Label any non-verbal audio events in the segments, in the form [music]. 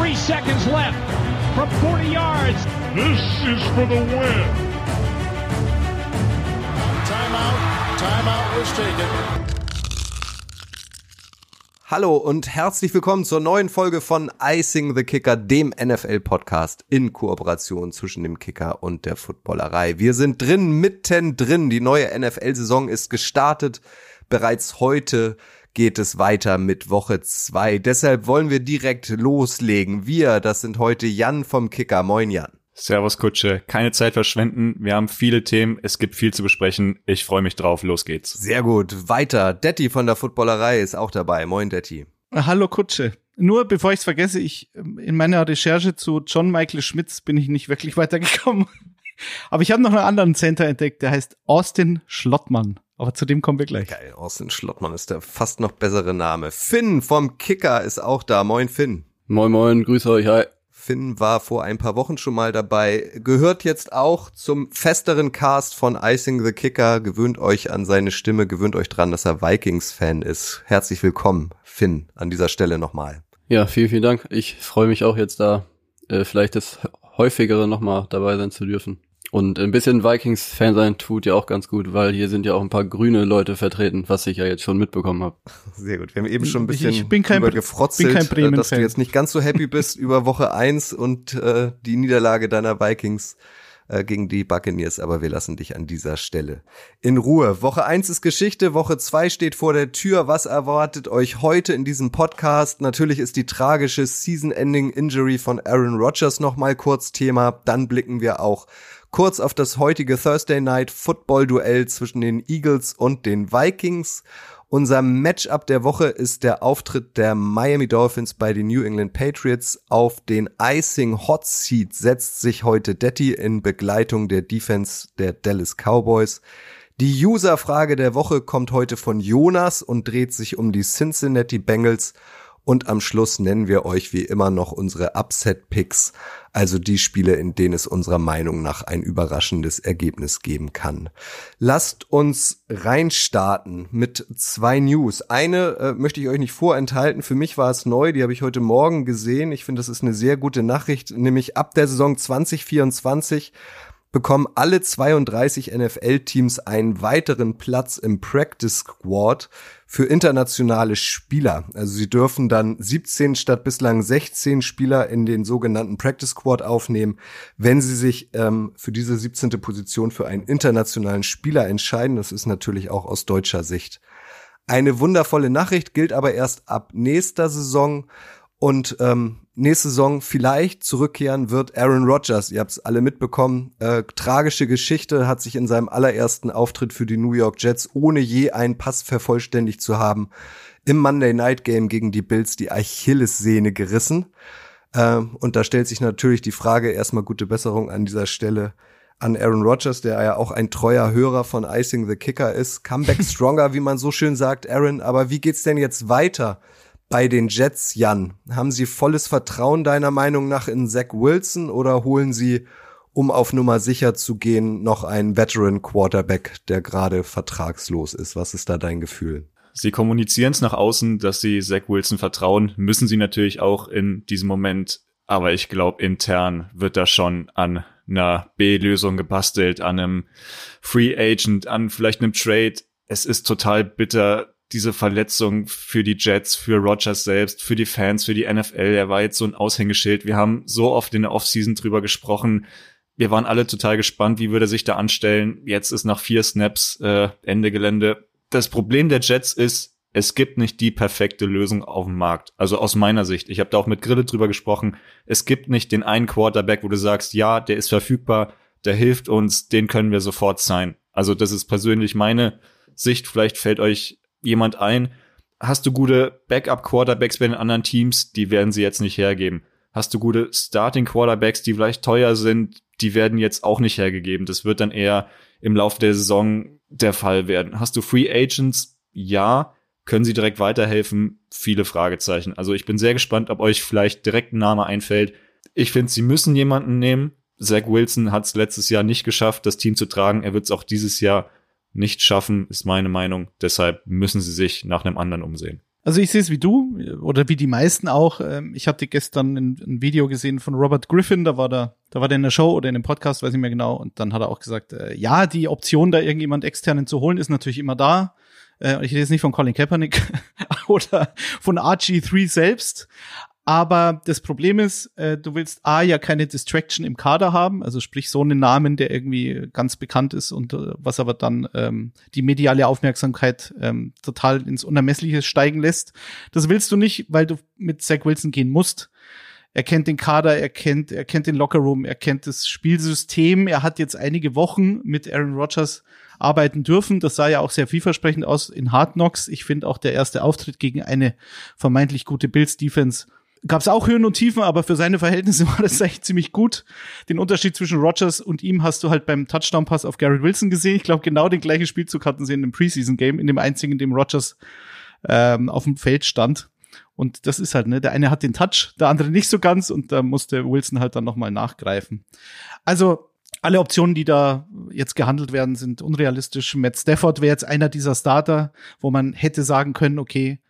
Three seconds left from 40 yards. This is for the win. Timeout. Timeout was taken. Hallo und herzlich willkommen zur neuen Folge von Icing the Kicker, dem NFL-Podcast in Kooperation zwischen dem Kicker und der Footballerei. Wir sind drin, mitten drin. Die neue NFL-Saison ist gestartet. Bereits heute geht es weiter mit Woche zwei. Deshalb wollen wir direkt loslegen. Wir, das sind heute Jan vom Kicker. Moin Jan. Servus Kutsche, keine Zeit verschwenden. Wir haben viele Themen, es gibt viel zu besprechen. Ich freue mich drauf, los geht's. Sehr gut, weiter. Detti von der Footballerei ist auch dabei. Moin Detti. Hallo Kutsche. Nur bevor ich es vergesse, ich in meiner Recherche zu John Michael Schmitz bin ich nicht wirklich [laughs] weitergekommen. Aber ich habe noch einen anderen Center entdeckt, der heißt Austin Schlottmann. Aber zu dem kommen wir gleich. Geil, Austin Schlottmann ist der fast noch bessere Name. Finn vom Kicker ist auch da. Moin Finn. Moin moin, grüße euch, hi. Finn war vor ein paar Wochen schon mal dabei, gehört jetzt auch zum festeren Cast von Icing the Kicker, gewöhnt euch an seine Stimme, gewöhnt euch dran, dass er Vikings-Fan ist. Herzlich willkommen, Finn, an dieser Stelle nochmal. Ja, vielen, vielen Dank. Ich freue mich auch jetzt da, äh, vielleicht das häufigere nochmal dabei sein zu dürfen. Und ein bisschen Vikings-Fan sein tut ja auch ganz gut, weil hier sind ja auch ein paar grüne Leute vertreten, was ich ja jetzt schon mitbekommen habe. Sehr gut. Wir haben eben schon ein bisschen ich bin kein, gefrotzelt, bin kein äh, dass du jetzt nicht ganz so happy bist [laughs] über Woche eins und äh, die Niederlage deiner Vikings äh, gegen die Buccaneers, aber wir lassen dich an dieser Stelle in Ruhe. Woche eins ist Geschichte, Woche zwei steht vor der Tür. Was erwartet euch heute in diesem Podcast? Natürlich ist die tragische Season-Ending-Injury von Aaron Rodgers nochmal kurz Thema. Dann blicken wir auch kurz auf das heutige Thursday Night Football Duell zwischen den Eagles und den Vikings. Unser Matchup der Woche ist der Auftritt der Miami Dolphins bei den New England Patriots. Auf den Icing Hot Seat setzt sich heute Detti in Begleitung der Defense der Dallas Cowboys. Die User-Frage der Woche kommt heute von Jonas und dreht sich um die Cincinnati Bengals. Und am Schluss nennen wir euch wie immer noch unsere Upset-Picks, also die Spiele, in denen es unserer Meinung nach ein überraschendes Ergebnis geben kann. Lasst uns reinstarten mit zwei News. Eine äh, möchte ich euch nicht vorenthalten. Für mich war es neu, die habe ich heute Morgen gesehen. Ich finde, das ist eine sehr gute Nachricht, nämlich ab der Saison 2024 bekommen alle 32 NFL-Teams einen weiteren Platz im Practice Squad für internationale Spieler. Also sie dürfen dann 17 statt bislang 16 Spieler in den sogenannten Practice Squad aufnehmen, wenn sie sich ähm, für diese 17. Position für einen internationalen Spieler entscheiden. Das ist natürlich auch aus deutscher Sicht eine wundervolle Nachricht, gilt aber erst ab nächster Saison. Und ähm, nächste Saison vielleicht zurückkehren wird Aaron Rodgers. Ihr habt es alle mitbekommen. Äh, tragische Geschichte hat sich in seinem allerersten Auftritt für die New York Jets, ohne je einen Pass vervollständigt zu haben, im Monday Night Game gegen die Bills die Achillessehne gerissen. Äh, und da stellt sich natürlich die Frage, erstmal gute Besserung an dieser Stelle an Aaron Rodgers, der ja auch ein treuer Hörer von Icing the Kicker ist. Comeback stronger, wie man so schön sagt, Aaron. Aber wie geht's denn jetzt weiter? Bei den Jets, Jan? Haben sie volles Vertrauen deiner Meinung nach in Zach Wilson oder holen sie, um auf Nummer sicher zu gehen, noch einen Veteran Quarterback, der gerade vertragslos ist? Was ist da dein Gefühl? Sie kommunizieren es nach außen, dass sie Zach Wilson vertrauen, müssen sie natürlich auch in diesem Moment. Aber ich glaube, intern wird da schon an einer B-Lösung gebastelt, an einem Free Agent, an vielleicht einem Trade. Es ist total bitter, diese Verletzung für die Jets, für Rogers selbst, für die Fans, für die NFL. Er war jetzt so ein Aushängeschild. Wir haben so oft in der Offseason drüber gesprochen. Wir waren alle total gespannt, wie würde er sich da anstellen. Jetzt ist nach vier Snaps äh, Ende Gelände. Das Problem der Jets ist, es gibt nicht die perfekte Lösung auf dem Markt. Also aus meiner Sicht. Ich habe da auch mit Grille drüber gesprochen. Es gibt nicht den einen Quarterback, wo du sagst, ja, der ist verfügbar, der hilft uns, den können wir sofort sein. Also das ist persönlich meine Sicht. Vielleicht fällt euch jemand ein. Hast du gute Backup-Quarterbacks bei den anderen Teams? Die werden sie jetzt nicht hergeben. Hast du gute Starting-Quarterbacks, die vielleicht teuer sind? Die werden jetzt auch nicht hergegeben. Das wird dann eher im Laufe der Saison der Fall werden. Hast du Free Agents? Ja. Können sie direkt weiterhelfen? Viele Fragezeichen. Also ich bin sehr gespannt, ob euch vielleicht direkt ein Name einfällt. Ich finde, sie müssen jemanden nehmen. Zach Wilson hat es letztes Jahr nicht geschafft, das Team zu tragen. Er wird es auch dieses Jahr nicht schaffen, ist meine Meinung. Deshalb müssen sie sich nach einem anderen umsehen. Also ich sehe es wie du oder wie die meisten auch. Ähm, ich hatte gestern ein, Video gesehen von Robert Griffin, da war der, da war der in der Show oder in dem Podcast, weiß ich mehr genau. Und dann hat er auch gesagt, äh, ja, die Option, da irgendjemand externen zu holen, ist natürlich immer da. Äh, ich rede jetzt nicht von Colin Kaepernick [laughs] oder von RG3 selbst, aber das Problem ist, äh, du willst A ja keine Distraction im Kader haben, also sprich so einen Namen, der irgendwie ganz bekannt ist und äh, was aber dann ähm, die mediale Aufmerksamkeit ähm, total ins Unermessliche steigen lässt. Das willst du nicht, weil du mit Zach Wilson gehen musst. Er kennt den Kader, er kennt, er kennt den Lockerroom, er kennt das Spielsystem. Er hat jetzt einige Wochen mit Aaron Rodgers arbeiten dürfen. Das sah ja auch sehr vielversprechend aus in Hard Knocks. Ich finde auch der erste Auftritt gegen eine vermeintlich gute Bills Defense gab es auch Höhen und Tiefen, aber für seine Verhältnisse [laughs] war das echt ziemlich gut. Den Unterschied zwischen Rogers und ihm hast du halt beim Touchdown-Pass auf Garrett Wilson gesehen. Ich glaube, genau den gleichen Spielzug hatten sie in dem Preseason-Game, in dem einzigen, in dem Rogers ähm, auf dem Feld stand. Und das ist halt, ne, der eine hat den Touch, der andere nicht so ganz und da musste Wilson halt dann nochmal nachgreifen. Also, alle Optionen, die da jetzt gehandelt werden, sind unrealistisch. Matt Stafford wäre jetzt einer dieser Starter, wo man hätte sagen können, okay,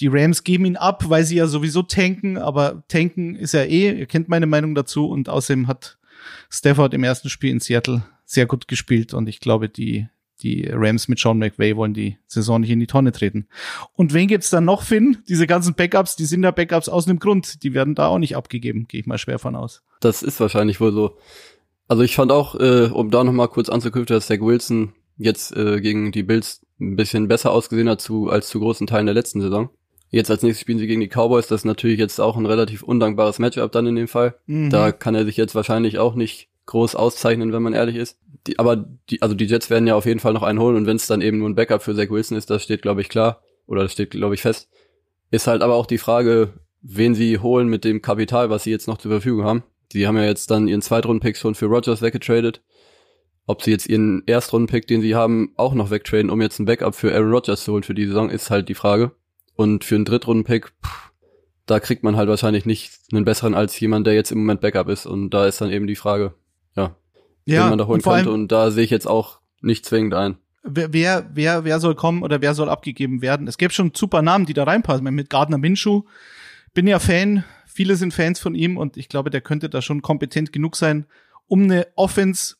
die Rams geben ihn ab, weil sie ja sowieso tanken, aber tanken ist ja eh, ihr kennt meine Meinung dazu und außerdem hat Stafford im ersten Spiel in Seattle sehr gut gespielt und ich glaube, die, die Rams mit Sean McVay wollen die Saison nicht in die Tonne treten. Und wen gibt's dann noch, Finn? Diese ganzen Backups, die sind ja Backups aus einem Grund. Die werden da auch nicht abgegeben, gehe ich mal schwer von aus. Das ist wahrscheinlich wohl so. Also ich fand auch, äh, um da nochmal kurz anzuknüpfen, dass Zach Wilson jetzt äh, gegen die Bills ein bisschen besser ausgesehen hat zu, als zu großen Teilen der letzten Saison. Jetzt als nächstes spielen sie gegen die Cowboys. Das ist natürlich jetzt auch ein relativ undankbares Matchup dann in dem Fall. Mhm. Da kann er sich jetzt wahrscheinlich auch nicht groß auszeichnen, wenn man ehrlich ist. Die, aber die, also die Jets werden ja auf jeden Fall noch einen holen und wenn es dann eben nur ein Backup für Zach Wilson ist, das steht, glaube ich, klar. Oder das steht, glaube ich, fest. Ist halt aber auch die Frage, wen sie holen mit dem Kapital, was sie jetzt noch zur Verfügung haben. Die haben ja jetzt dann ihren Zweitrunden-Pick schon für Rogers weggetradet. Ob sie jetzt ihren Erstrunden-Pick, den sie haben, auch noch wegtraden, um jetzt ein Backup für Aaron Rodgers zu holen für die Saison, ist halt die Frage. Und für einen Drittrunden-Pick, da kriegt man halt wahrscheinlich nicht einen besseren als jemand, der jetzt im Moment Backup ist. Und da ist dann eben die Frage, ja, ja wen man da holen könnte. Und da sehe ich jetzt auch nicht zwingend ein. Wer, wer, wer, wer soll kommen oder wer soll abgegeben werden? Es gäbe schon super Namen, die da reinpassen. Mit Gardner Minshew bin ja Fan, viele sind Fans von ihm und ich glaube, der könnte da schon kompetent genug sein, um eine Offense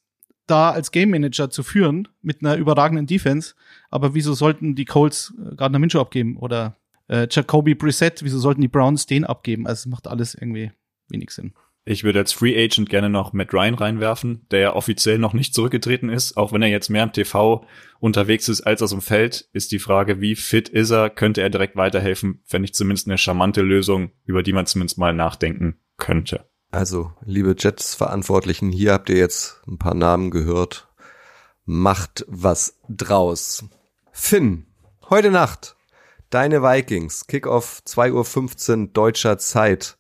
da als Game Manager zu führen mit einer überragenden Defense. Aber wieso sollten die Colts äh, Gardner Minshew abgeben oder äh, Jacoby Brissett, wieso sollten die Browns den abgeben? Also es macht alles irgendwie wenig Sinn. Ich würde als Free Agent gerne noch Matt Ryan reinwerfen, der ja offiziell noch nicht zurückgetreten ist. Auch wenn er jetzt mehr im TV unterwegs ist als aus dem Feld, ist die Frage, wie fit ist er? Könnte er direkt weiterhelfen? Fände ich zumindest eine charmante Lösung, über die man zumindest mal nachdenken könnte. Also, liebe Jets-Verantwortlichen, hier habt ihr jetzt ein paar Namen gehört. Macht was draus. Finn, heute Nacht Deine Vikings, Kickoff 2.15 Uhr deutscher Zeit.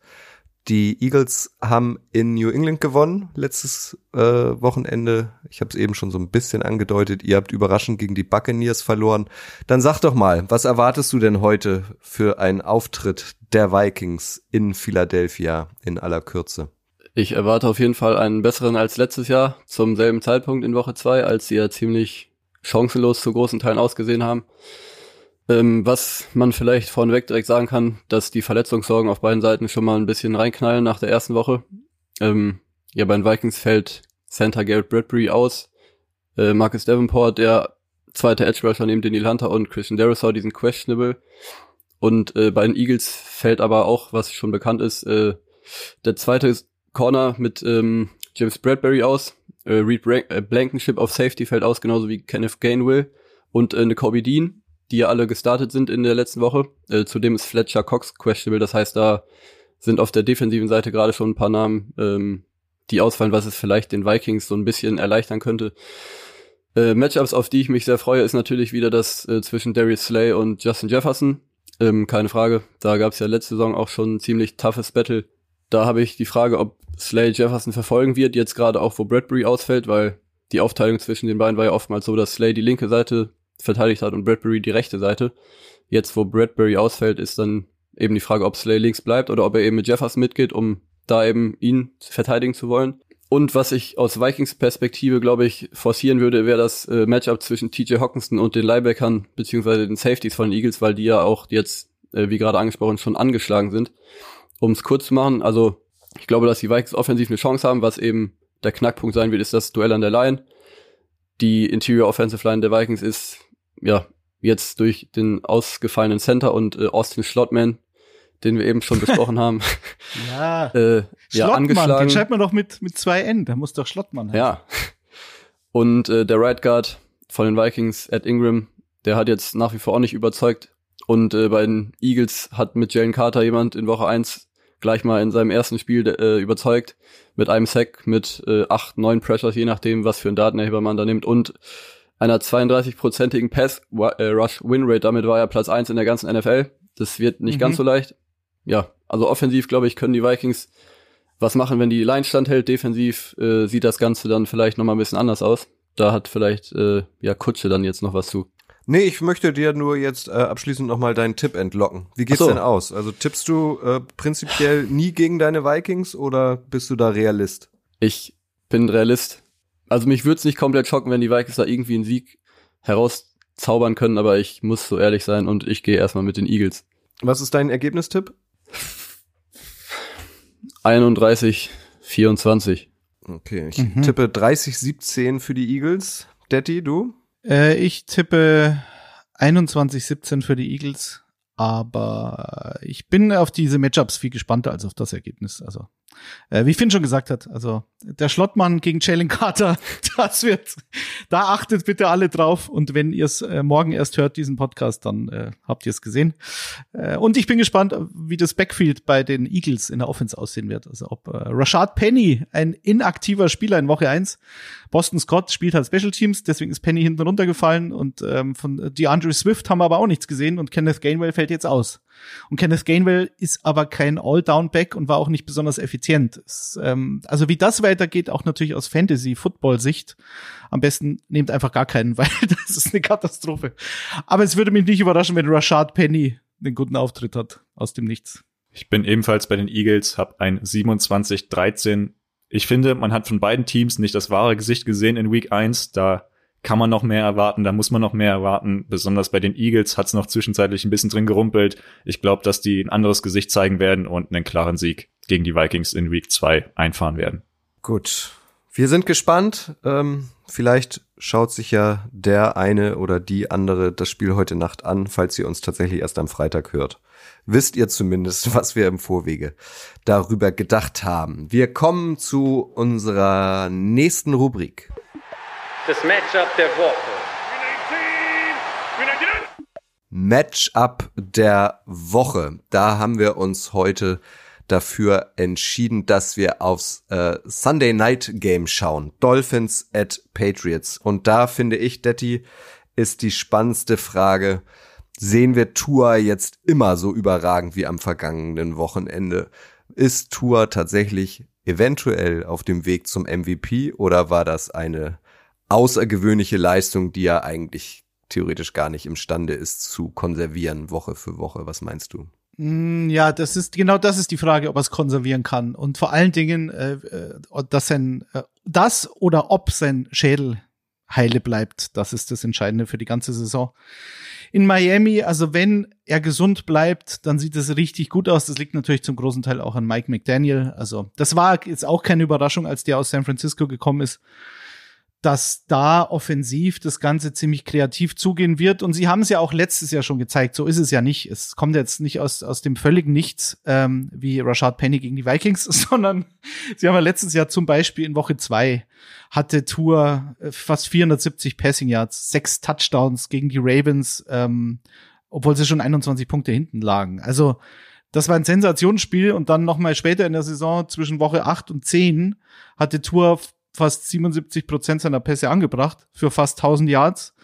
Die Eagles haben in New England gewonnen letztes äh, Wochenende. Ich habe es eben schon so ein bisschen angedeutet. Ihr habt überraschend gegen die Buccaneers verloren. Dann sag doch mal, was erwartest du denn heute für einen Auftritt der Vikings in Philadelphia in aller Kürze? Ich erwarte auf jeden Fall einen besseren als letztes Jahr zum selben Zeitpunkt in Woche zwei, als sie ja ziemlich chancenlos zu großen Teilen ausgesehen haben. Ähm, was man vielleicht vorneweg direkt sagen kann, dass die Verletzungssorgen auf beiden Seiten schon mal ein bisschen reinknallen nach der ersten Woche. Ähm, ja, bei den Vikings fällt Santa Garrett Bradbury aus. Äh, Marcus Davenport, der zweite Edge Rusher neben Daniel Hunter und Christian Derisau, die sind questionable. Und äh, bei den Eagles fällt aber auch, was schon bekannt ist, äh, der zweite Corner mit ähm, James Bradbury aus. Äh, Reed äh, Blankenship auf Safety fällt aus, genauso wie Kenneth Gainwell und äh, Kobe Dean die ja alle gestartet sind in der letzten Woche. Äh, zudem ist Fletcher Cox questionable, das heißt, da sind auf der defensiven Seite gerade schon ein paar Namen, ähm, die ausfallen, was es vielleicht den Vikings so ein bisschen erleichtern könnte. Äh, Matchups, auf die ich mich sehr freue, ist natürlich wieder das äh, zwischen Darius Slay und Justin Jefferson. Ähm, keine Frage, da gab es ja letzte Saison auch schon ein ziemlich toughes Battle. Da habe ich die Frage, ob Slay Jefferson verfolgen wird, jetzt gerade auch, wo Bradbury ausfällt, weil die Aufteilung zwischen den beiden war ja oftmals so, dass Slay die linke Seite verteidigt hat und Bradbury die rechte Seite. Jetzt, wo Bradbury ausfällt, ist dann eben die Frage, ob Slay links bleibt oder ob er eben mit Jefferson mitgeht, um da eben ihn verteidigen zu wollen. Und was ich aus Vikings Perspektive, glaube ich, forcieren würde, wäre das äh, Matchup zwischen TJ Hawkinson und den Linebackern beziehungsweise den Safeties von den Eagles, weil die ja auch jetzt äh, wie gerade angesprochen, schon angeschlagen sind. Um es kurz zu machen, also ich glaube, dass die Vikings offensiv eine Chance haben, was eben der Knackpunkt sein wird, ist das Duell an der Line. Die Interior Offensive Line der Vikings ist ja jetzt durch den ausgefallenen Center und äh, Austin Schlottman, den wir eben schon [laughs] besprochen haben, Ja, äh, ja Schlottmann, angeschlagen. den schreibt man doch mit, mit zwei N, da muss doch Schlottmann heißen. Ja. Und äh, der Right Guard von den Vikings, Ed Ingram, der hat jetzt nach wie vor auch nicht überzeugt. Und äh, bei den Eagles hat mit Jalen Carter jemand in Woche eins gleich mal in seinem ersten Spiel äh, überzeugt. Mit einem Sack, mit äh, acht, neun Pressures, je nachdem, was für einen Datenerheber man da nimmt. Und einer 32-prozentigen Pass-Rush-Win-Rate. Damit war er Platz eins in der ganzen NFL. Das wird nicht Mhm. ganz so leicht. Ja, also offensiv, glaube ich, können die Vikings was machen, wenn die Line standhält. Defensiv äh, sieht das Ganze dann vielleicht noch mal ein bisschen anders aus. Da hat vielleicht äh, ja Kutsche dann jetzt noch was zu. Nee, ich möchte dir nur jetzt äh, abschließend nochmal deinen Tipp entlocken. Wie geht's so. denn aus? Also tippst du äh, prinzipiell nie gegen deine Vikings oder bist du da Realist? Ich bin Realist. Also mich würde es nicht komplett schocken, wenn die Vikings da irgendwie einen Sieg herauszaubern können, aber ich muss so ehrlich sein und ich gehe erstmal mit den Eagles. Was ist dein Ergebnistipp? 31, 24. Okay, ich Mhm. tippe 30-17 für die Eagles. Detti, du? Äh, ich tippe 21-17 für die Eagles, aber ich bin auf diese Matchups viel gespannter als auf das Ergebnis. Also, äh, wie Finn schon gesagt hat, also der Schlottmann gegen Jalen Carter, [laughs] das wird, da achtet bitte alle drauf. Und wenn ihr es äh, morgen erst hört, diesen Podcast, dann äh, habt ihr es gesehen. Äh, und ich bin gespannt, wie das Backfield bei den Eagles in der Offense aussehen wird. Also ob äh, Rashad Penny, ein inaktiver Spieler in Woche 1, Boston Scott spielt halt Special Teams, deswegen ist Penny hinten runtergefallen und ähm, von DeAndre Swift haben wir aber auch nichts gesehen und Kenneth Gainwell fällt jetzt aus. Und Kenneth Gainwell ist aber kein All-Down-Back und war auch nicht besonders effizient. Es, ähm, also wie das weitergeht, auch natürlich aus Fantasy-Football-Sicht. Am besten nehmt einfach gar keinen, [laughs] weil das ist eine Katastrophe. Aber es würde mich nicht überraschen, wenn Rashad Penny einen guten Auftritt hat aus dem Nichts. Ich bin ebenfalls bei den Eagles, habe ein 27-13. Ich finde, man hat von beiden Teams nicht das wahre Gesicht gesehen in Week 1. Da kann man noch mehr erwarten, da muss man noch mehr erwarten. Besonders bei den Eagles hat es noch zwischenzeitlich ein bisschen drin gerumpelt. Ich glaube, dass die ein anderes Gesicht zeigen werden und einen klaren Sieg gegen die Vikings in Week 2 einfahren werden. Gut. Wir sind gespannt. Ähm, vielleicht schaut sich ja der eine oder die andere das Spiel heute Nacht an, falls ihr uns tatsächlich erst am Freitag hört. Wisst ihr zumindest, [laughs] was wir im Vorwege darüber gedacht haben. Wir kommen zu unserer nächsten Rubrik. Das Matchup der Woche. Matchup der Woche. Da haben wir uns heute dafür entschieden, dass wir aufs äh, Sunday Night Game schauen. Dolphins at Patriots. Und da finde ich, Detti, ist die spannendste Frage. Sehen wir Tua jetzt immer so überragend wie am vergangenen Wochenende? Ist Tua tatsächlich eventuell auf dem Weg zum MVP oder war das eine außergewöhnliche Leistung, die er eigentlich theoretisch gar nicht imstande ist zu konservieren Woche für Woche? Was meinst du? Mm, Ja, das ist genau das ist die Frage, ob er es konservieren kann und vor allen Dingen, äh, äh, dass sein äh, das oder ob sein Schädel heile bleibt, das ist das Entscheidende für die ganze Saison. In Miami, also wenn er gesund bleibt, dann sieht es richtig gut aus. Das liegt natürlich zum großen Teil auch an Mike McDaniel. Also das war jetzt auch keine Überraschung, als der aus San Francisco gekommen ist dass da offensiv das Ganze ziemlich kreativ zugehen wird. Und sie haben es ja auch letztes Jahr schon gezeigt. So ist es ja nicht. Es kommt jetzt nicht aus, aus dem völligen Nichts, ähm, wie Rashad Penny gegen die Vikings, [laughs] sondern sie haben ja letztes Jahr zum Beispiel in Woche zwei hatte Tour äh, fast 470 Passing Yards, sechs Touchdowns gegen die Ravens, ähm, obwohl sie schon 21 Punkte hinten lagen. Also das war ein Sensationsspiel und dann noch mal später in der Saison zwischen Woche acht und zehn hatte Tour fast 77 Prozent seiner Pässe angebracht für fast 1000 Yards,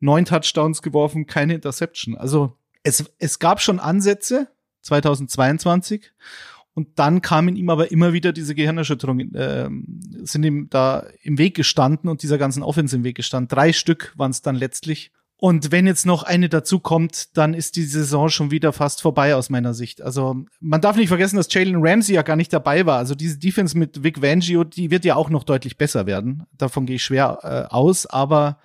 neun Touchdowns geworfen, keine Interception. Also es, es gab schon Ansätze 2022 und dann kamen ihm aber immer wieder diese Gehirnerschütterungen, äh, sind ihm da im Weg gestanden und dieser ganzen Offense im Weg gestanden. Drei Stück waren es dann letztlich. Und wenn jetzt noch eine dazu kommt, dann ist die Saison schon wieder fast vorbei aus meiner Sicht. Also man darf nicht vergessen, dass Jalen Ramsey ja gar nicht dabei war. Also diese Defense mit Vic Vangio, die wird ja auch noch deutlich besser werden. Davon gehe ich schwer äh, aus. Aber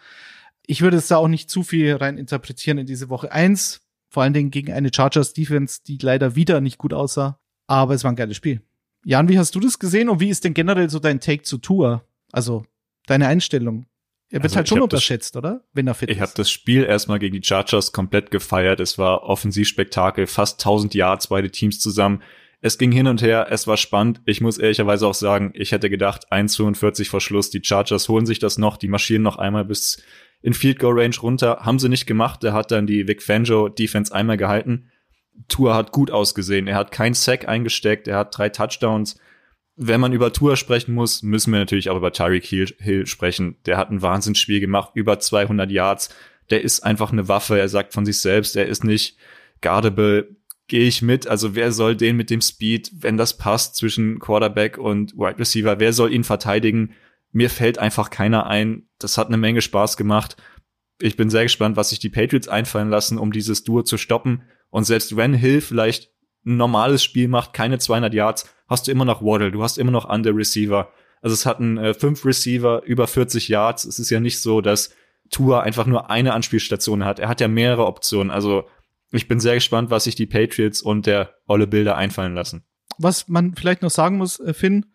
ich würde es da auch nicht zu viel rein interpretieren in diese Woche. Eins Vor allen Dingen gegen eine Chargers Defense, die leider wieder nicht gut aussah. Aber es war ein geiles Spiel. Jan, wie hast du das gesehen und wie ist denn generell so dein Take zu Tour? Also deine Einstellung? Er wird Also halt ich schon hab das- unterschätzt, oder? Wenn er fit Ich habe ist. das Spiel erstmal gegen die Chargers komplett gefeiert. Es war Offensivspektakel, fast 1000 Yards, beide Teams zusammen. Es ging hin und her, es war spannend. Ich muss ehrlicherweise auch sagen, ich hätte gedacht, 1,42 vor Schluss, die Chargers holen sich das noch, die marschieren noch einmal bis in Field Goal Range runter. Haben sie nicht gemacht, der hat dann die Vic Fangio Defense einmal gehalten. Tour hat gut ausgesehen, er hat keinen Sack eingesteckt, er hat drei Touchdowns. Wenn man über Tour sprechen muss, müssen wir natürlich auch über Tyreek Hill, sprechen. Der hat ein Wahnsinnsspiel gemacht, über 200 Yards. Der ist einfach eine Waffe. Er sagt von sich selbst, er ist nicht guardable. Gehe ich mit. Also wer soll den mit dem Speed, wenn das passt zwischen Quarterback und Wide Receiver, wer soll ihn verteidigen? Mir fällt einfach keiner ein. Das hat eine Menge Spaß gemacht. Ich bin sehr gespannt, was sich die Patriots einfallen lassen, um dieses Duo zu stoppen. Und selbst wenn Hill vielleicht ein normales Spiel macht, keine 200 Yards, hast du immer noch Waddle, du hast immer noch andere Receiver. Also es hatten äh, fünf Receiver, über 40 Yards. Es ist ja nicht so, dass Tua einfach nur eine Anspielstation hat. Er hat ja mehrere Optionen. Also ich bin sehr gespannt, was sich die Patriots und der Olle Bilder einfallen lassen. Was man vielleicht noch sagen muss, äh, Finn,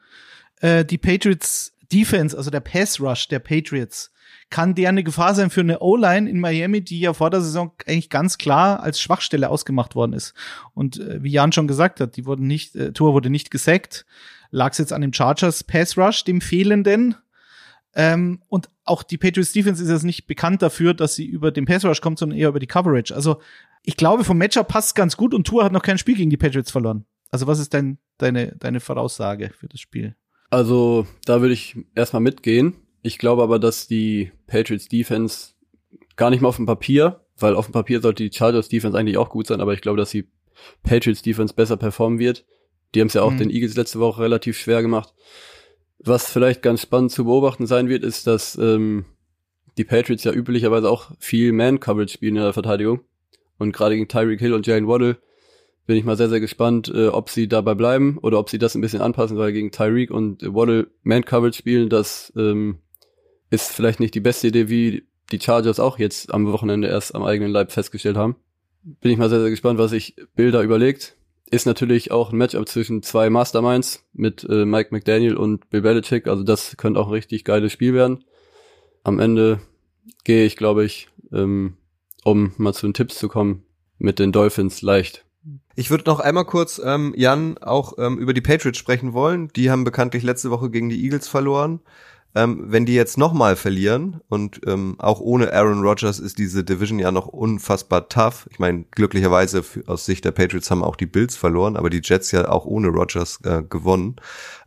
äh, die Patriots Defense, also der Pass Rush der Patriots, kann der eine Gefahr sein für eine O-Line in Miami, die ja vor der Saison eigentlich ganz klar als Schwachstelle ausgemacht worden ist. Und äh, wie Jan schon gesagt hat, die wurden nicht, äh, Tour wurde nicht gesackt. Lag es jetzt an dem Chargers Pass Rush, dem fehlenden. Ähm, und auch die Patriots Defense ist jetzt nicht bekannt dafür, dass sie über den Pass Rush kommt, sondern eher über die Coverage. Also ich glaube, vom Matchup passt ganz gut und Tour hat noch kein Spiel gegen die Patriots verloren. Also was ist dein, deine, deine Voraussage für das Spiel? Also, da würde ich erstmal mitgehen. Ich glaube aber, dass die Patriots Defense gar nicht mal auf dem Papier, weil auf dem Papier sollte die Chargers Defense eigentlich auch gut sein, aber ich glaube, dass die Patriots Defense besser performen wird. Die haben es ja auch Mhm. den Eagles letzte Woche relativ schwer gemacht. Was vielleicht ganz spannend zu beobachten sein wird, ist, dass ähm, die Patriots ja üblicherweise auch viel Man-Coverage spielen in der Verteidigung. Und gerade gegen Tyreek Hill und Jalen Waddle bin ich mal sehr, sehr gespannt, äh, ob sie dabei bleiben oder ob sie das ein bisschen anpassen, weil gegen Tyreek und Waddle Man-Coverage spielen, das ähm, ist vielleicht nicht die beste Idee, wie die Chargers auch jetzt am Wochenende erst am eigenen Leib festgestellt haben. Bin ich mal sehr, sehr gespannt, was sich Bilder überlegt. Ist natürlich auch ein Matchup zwischen zwei Masterminds mit äh, Mike McDaniel und Bill Belichick, also das könnte auch ein richtig geiles Spiel werden. Am Ende gehe ich, glaube ich, ähm, um mal zu den Tipps zu kommen, mit den Dolphins leicht. Ich würde noch einmal kurz, ähm, Jan, auch ähm, über die Patriots sprechen wollen. Die haben bekanntlich letzte Woche gegen die Eagles verloren. Ähm, wenn die jetzt nochmal verlieren und ähm, auch ohne Aaron Rodgers ist diese Division ja noch unfassbar tough. Ich meine, glücklicherweise für, aus Sicht der Patriots haben auch die Bills verloren, aber die Jets ja auch ohne Rodgers äh, gewonnen.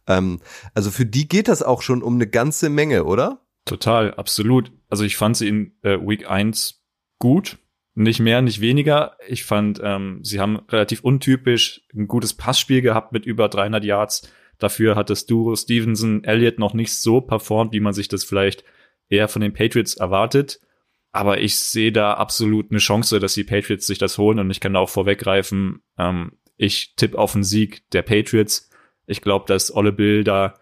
Ähm, also für die geht das auch schon um eine ganze Menge, oder? Total, absolut. Also ich fand sie in äh, Week 1 gut. Nicht mehr, nicht weniger. Ich fand, ähm, sie haben relativ untypisch ein gutes Passspiel gehabt mit über 300 Yards. Dafür hat das Duo Stevenson, Elliott noch nicht so performt, wie man sich das vielleicht eher von den Patriots erwartet. Aber ich sehe da absolut eine Chance, dass die Patriots sich das holen und ich kann da auch vorweggreifen. Ähm, ich tippe auf einen Sieg der Patriots. Ich glaube, dass Olle Bill da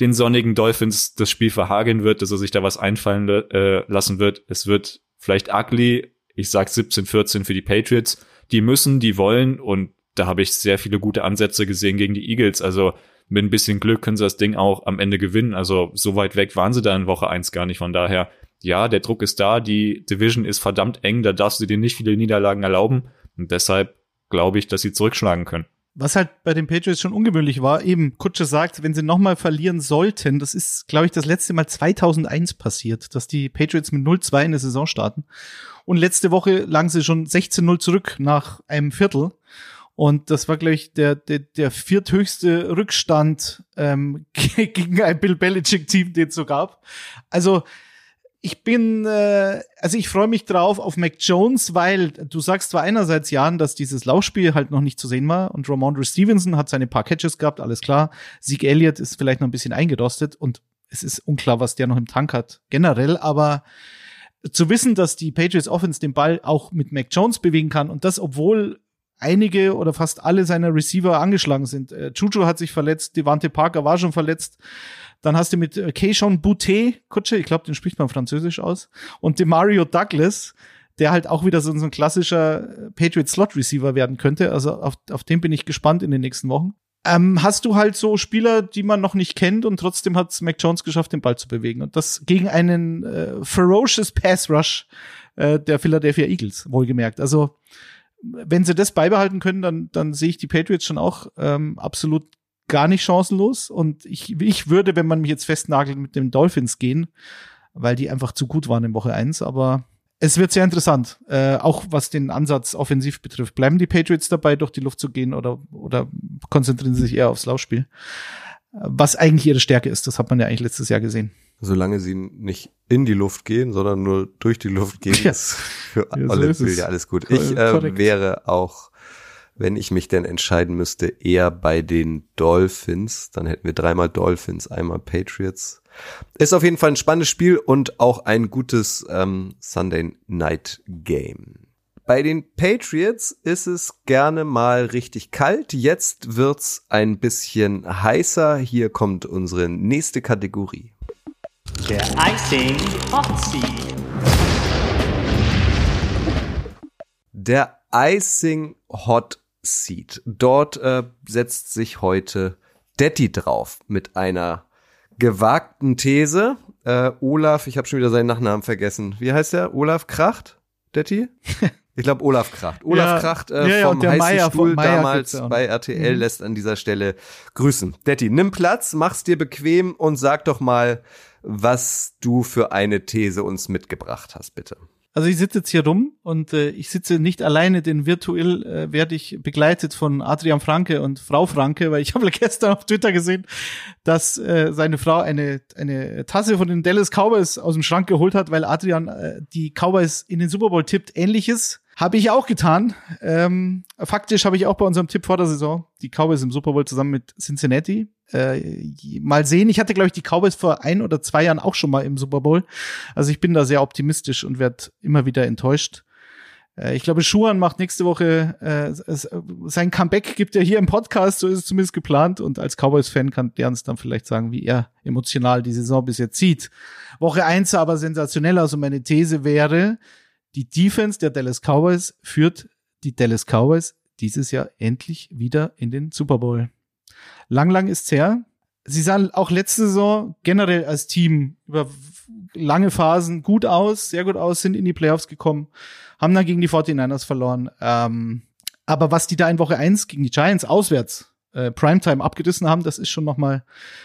den sonnigen Dolphins das Spiel verhageln wird, dass er sich da was einfallen äh, lassen wird. Es wird vielleicht ugly. Ich sag 17-14 für die Patriots. Die müssen, die wollen und da habe ich sehr viele gute Ansätze gesehen gegen die Eagles. Also mit ein bisschen Glück können sie das Ding auch am Ende gewinnen. Also so weit weg waren sie da in Woche eins gar nicht. Von daher, ja, der Druck ist da. Die Division ist verdammt eng. Da darfst du dir nicht viele Niederlagen erlauben. Und deshalb glaube ich, dass sie zurückschlagen können. Was halt bei den Patriots schon ungewöhnlich war, eben Kutsche sagt, wenn sie nochmal verlieren sollten, das ist, glaube ich, das letzte Mal 2001 passiert, dass die Patriots mit 0-2 in der Saison starten. Und letzte Woche lagen sie schon 16-0 zurück nach einem Viertel. Und das war, glaube ich, der, der, der vierthöchste Rückstand ähm, [laughs] gegen ein Bill Belichick-Team, den es so gab. Also ich bin, äh, also ich freue mich drauf auf Mac Jones, weil du sagst zwar einerseits, Jan, dass dieses Laufspiel halt noch nicht zu sehen war und Ramondre Stevenson hat seine paar Catches gehabt, alles klar. Zeke Elliott ist vielleicht noch ein bisschen eingerostet und es ist unklar, was der noch im Tank hat, generell, aber zu wissen, dass die Patriots Offense den Ball auch mit Mac Jones bewegen kann und das, obwohl einige oder fast alle seiner Receiver angeschlagen sind. Äh, Juju hat sich verletzt, Devante Parker war schon verletzt. Dann hast du mit äh, Keishon Boutte, Kutsche, ich glaube, den spricht man französisch aus, und Demario Douglas, der halt auch wieder so, so ein klassischer Patriot Slot Receiver werden könnte. Also auf, auf den bin ich gespannt in den nächsten Wochen. Ähm, hast du halt so Spieler, die man noch nicht kennt und trotzdem hat es Mac Jones geschafft, den Ball zu bewegen. Und das gegen einen äh, ferocious Pass Rush äh, der Philadelphia Eagles, wohlgemerkt. Also wenn sie das beibehalten können, dann, dann sehe ich die Patriots schon auch ähm, absolut gar nicht chancenlos. Und ich, ich würde, wenn man mich jetzt festnagelt, mit den Dolphins gehen, weil die einfach zu gut waren in Woche eins. Aber es wird sehr interessant, äh, auch was den Ansatz offensiv betrifft. Bleiben die Patriots dabei, durch die Luft zu gehen oder, oder konzentrieren sie sich eher aufs Laufspiel? Was eigentlich ihre Stärke ist, das hat man ja eigentlich letztes Jahr gesehen. Solange sie nicht in die Luft gehen, sondern nur durch die Luft gehen, [laughs] Ja. ist für Ja, so alle ist. Bilder alles gut. Ko- Ich äh, wäre auch, wenn ich mich denn entscheiden müsste, eher bei den Dolphins. Dann hätten wir dreimal Dolphins, einmal Patriots. Ist auf jeden Fall ein spannendes Spiel und auch ein gutes ähm, Sunday Night Game. Bei den Patriots ist es gerne mal richtig kalt. Jetzt wird's ein bisschen heißer. Hier kommt unsere nächste Kategorie. Der Icing Hot Seat. Der Icing Hot Seat. Dort äh, setzt sich heute Detti drauf mit einer gewagten These. Äh, Olaf, ich habe schon wieder seinen Nachnamen vergessen. Wie heißt der? Olaf Kracht? Detti? [laughs] Ich glaube Olaf Kracht. Olaf Ja, Kracht äh, ja, ja, vom der heißen Meier Stuhl Meier damals ja bei RTL Mhm. lässt an dieser Stelle grüßen. Detti, nimm Platz, mach's dir bequem und sag doch mal, was du für eine These uns mitgebracht hast, bitte. Also ich sitze jetzt hier rum und äh, ich sitze nicht alleine, denn virtuell äh, werde ich begleitet von Adrian Franke und Frau Franke, weil ich [laughs] habe gestern auf Twitter gesehen, dass äh, seine Frau eine, eine Tasse von den Dallas Cowboys aus dem Schrank geholt hat, weil Adrian äh, die Cowboys in den Super Bowl tippt. Ähnliches habe ich auch getan. Ähm, faktisch habe ich auch bei unserem Tipp vor der Saison die Cowboys im Super Bowl zusammen mit Cincinnati. Äh, mal sehen. Ich hatte, glaube ich, die Cowboys vor ein oder zwei Jahren auch schon mal im Super Bowl. Also ich bin da sehr optimistisch und werde immer wieder enttäuscht. Äh, ich glaube, Schuhan macht nächste Woche äh, sein Comeback, gibt er hier im Podcast, so ist es zumindest geplant. Und als Cowboys-Fan kann der uns dann vielleicht sagen, wie er emotional die Saison bis jetzt sieht. Woche eins aber sensationell und meine These wäre, die Defense der Dallas Cowboys führt die Dallas Cowboys dieses Jahr endlich wieder in den Super Bowl. Lang, lang ist's her. Sie sahen auch letzte Saison generell als Team über lange Phasen gut aus, sehr gut aus, sind in die Playoffs gekommen, haben dann gegen die 49ers verloren. Ähm, aber was die da in Woche eins gegen die Giants auswärts äh, Primetime abgerissen haben, das ist schon noch mal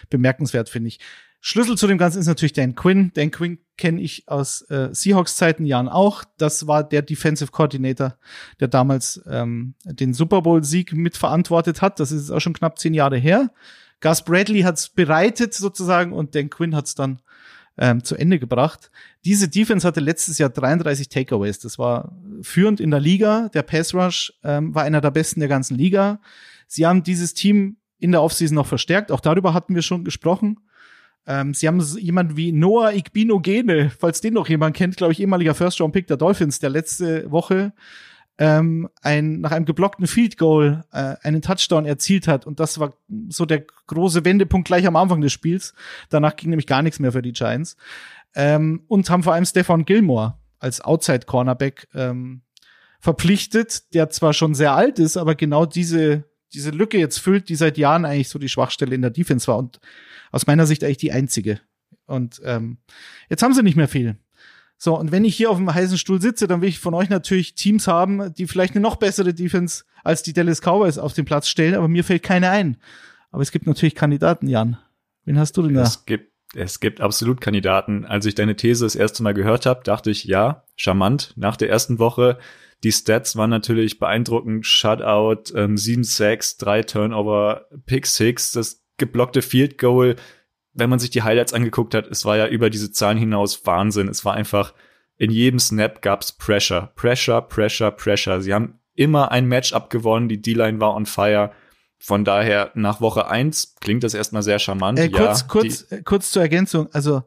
bemerkenswert, finde ich. Schlüssel zu dem Ganzen ist natürlich Dan Quinn. Dan Quinn kenne ich aus äh, Seahawks-Zeiten Jahren auch. Das war der Defensive Coordinator, der damals ähm, den Super Bowl-Sieg mitverantwortet hat. Das ist auch schon knapp zehn Jahre her. Gus Bradley hat's bereitet sozusagen und Dan Quinn hat's dann ähm, zu Ende gebracht. Diese Defense hatte letztes Jahr 33 Takeaways. Das war führend in der Liga. Der Pass Rush ähm, war einer der besten der ganzen Liga. Sie haben dieses Team in der Offseason noch verstärkt. Auch darüber hatten wir schon gesprochen. Ähm, sie haben jemanden wie Noah Igbinogene, falls den noch jemand kennt, glaube ich, ehemaliger First-Round-Pick der Dolphins, der letzte Woche ähm, ein, nach einem geblockten Field Goal äh, einen Touchdown erzielt hat. Und das war so der große Wendepunkt gleich am Anfang des Spiels. Danach ging nämlich gar nichts mehr für die Giants. Ähm, und haben vor allem Stefan Gilmore als Outside-Cornerback ähm, verpflichtet, der zwar schon sehr alt ist, aber genau diese, diese Lücke jetzt füllt, die seit Jahren eigentlich so die Schwachstelle in der Defense war und aus meiner Sicht eigentlich die einzige. Und ähm, jetzt haben sie nicht mehr viel. So, und wenn ich hier auf dem heißen Stuhl sitze, dann will ich von euch natürlich Teams haben, die vielleicht eine noch bessere Defense als die Dallas Cowboys auf den Platz stellen, aber mir fällt keine ein. Aber es gibt natürlich Kandidaten, Jan. Wen hast du denn da? Es gibt, es gibt absolut Kandidaten. Als ich deine These das erste Mal gehört habe, dachte ich, ja, charmant. Nach der ersten Woche, die Stats waren natürlich beeindruckend. Shutout, ähm, sieben Sacks, drei Turnover, Pick Six, das geblockte Field Goal. Wenn man sich die Highlights angeguckt hat, es war ja über diese Zahlen hinaus Wahnsinn. Es war einfach, in jedem Snap gab's Pressure. Pressure, Pressure, Pressure. Sie haben immer ein Matchup gewonnen. Die D-Line war on fire. Von daher, nach Woche eins klingt das erstmal sehr charmant. Äh, kurz, ja, kurz, äh, kurz zur Ergänzung. Also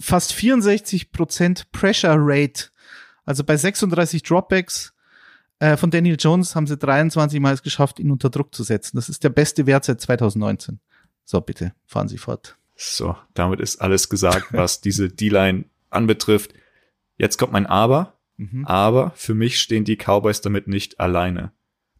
fast 64 Prozent Pressure Rate. Also bei 36 Dropbacks äh, von Daniel Jones haben sie 23 Mal es geschafft, ihn unter Druck zu setzen. Das ist der beste Wert seit 2019. So, bitte, fahren Sie fort. So, damit ist alles gesagt, was diese D-Line anbetrifft. Jetzt kommt mein Aber. Mhm. Aber für mich stehen die Cowboys damit nicht alleine.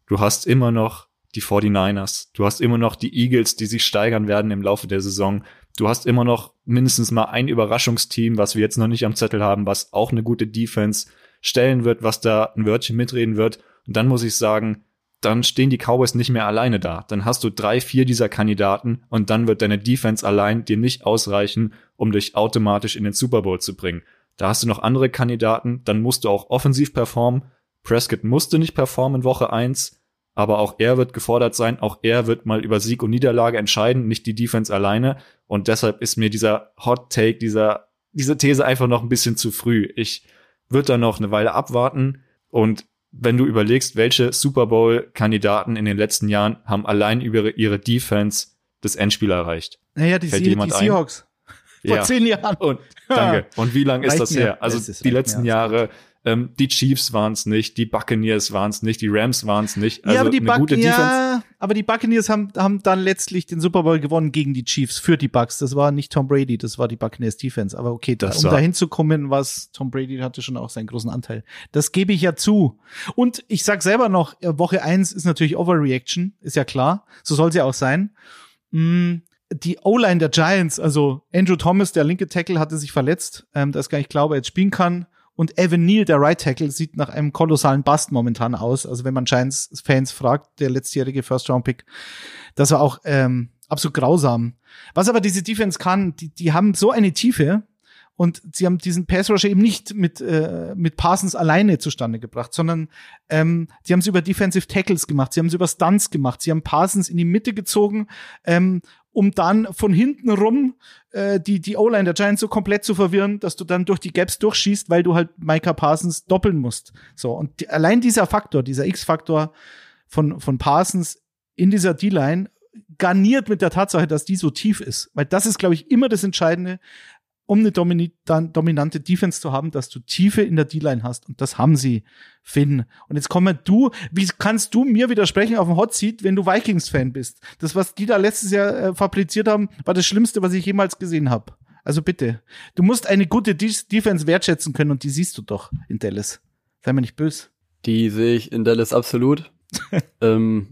Du hast immer noch die 49ers, du hast immer noch die Eagles, die sich steigern werden im Laufe der Saison. Du hast immer noch mindestens mal ein Überraschungsteam, was wir jetzt noch nicht am Zettel haben, was auch eine gute Defense stellen wird, was da ein Wörtchen mitreden wird. Und dann muss ich sagen, dann stehen die Cowboys nicht mehr alleine da. Dann hast du drei, vier dieser Kandidaten und dann wird deine Defense allein dir nicht ausreichen, um dich automatisch in den Super Bowl zu bringen. Da hast du noch andere Kandidaten, dann musst du auch offensiv performen. Prescott musste nicht performen in Woche eins, aber auch er wird gefordert sein, auch er wird mal über Sieg und Niederlage entscheiden, nicht die Defense alleine. Und deshalb ist mir dieser Hot Take, dieser, diese These einfach noch ein bisschen zu früh. Ich würde da noch eine Weile abwarten und wenn du überlegst, welche Super Bowl-Kandidaten in den letzten Jahren haben allein über ihre Defense das Endspiel erreicht. Naja, die, die Seahawks. Vor ja. zehn Jahren. Und danke. [laughs] Und wie lange ist das her? Also die letzten Jahre ähm, die Chiefs waren es nicht, die Buccaneers waren es nicht, die Rams waren es nicht. Also ja, aber die, Buc ja, aber die Buccaneers haben, haben dann letztlich den Super Bowl gewonnen gegen die Chiefs für die Bucks. Das war nicht Tom Brady, das war die Buccaneers Defense. Aber okay, da, um dahin zu kommen, was Tom Brady hatte schon auch seinen großen Anteil. Das gebe ich ja zu. Und ich sag selber noch, Woche eins ist natürlich Overreaction, ist ja klar. So soll sie ja auch sein. Mm, die O-Line der Giants, also Andrew Thomas, der linke Tackle, hatte sich verletzt. Ähm, das gar nicht glaube, er jetzt spielen kann. Und Evan Neal, der Right Tackle, sieht nach einem kolossalen Bust momentan aus. Also wenn man Giants-Fans fragt, der letztjährige First-Round-Pick, das war auch ähm, absolut grausam. Was aber diese Defense kann, die, die haben so eine Tiefe und sie haben diesen Pass Rusher eben nicht mit äh, mit Parsons alleine zustande gebracht, sondern ähm, sie haben es über Defensive Tackles gemacht, sie haben es über Stunts gemacht, sie haben Parsons in die Mitte gezogen ähm, um dann von hinten rum äh, die, die O-Line der Giants so komplett zu verwirren, dass du dann durch die Gaps durchschießt, weil du halt Micah Parsons doppeln musst. So, und die, allein dieser Faktor, dieser X-Faktor von, von Parsons in dieser D-Line garniert mit der Tatsache, dass die so tief ist. Weil das ist, glaube ich, immer das Entscheidende um eine dominante Defense zu haben, dass du Tiefe in der D-Line hast. Und das haben sie, Finn. Und jetzt kommen du, wie kannst du mir widersprechen auf dem Hot Seat, wenn du Vikings-Fan bist? Das, was die da letztes Jahr äh, fabriziert haben, war das Schlimmste, was ich jemals gesehen habe. Also bitte. Du musst eine gute De Defense wertschätzen können und die siehst du doch in Dallas. Sei mir nicht böse. Die sehe ich in Dallas absolut. [laughs] ähm,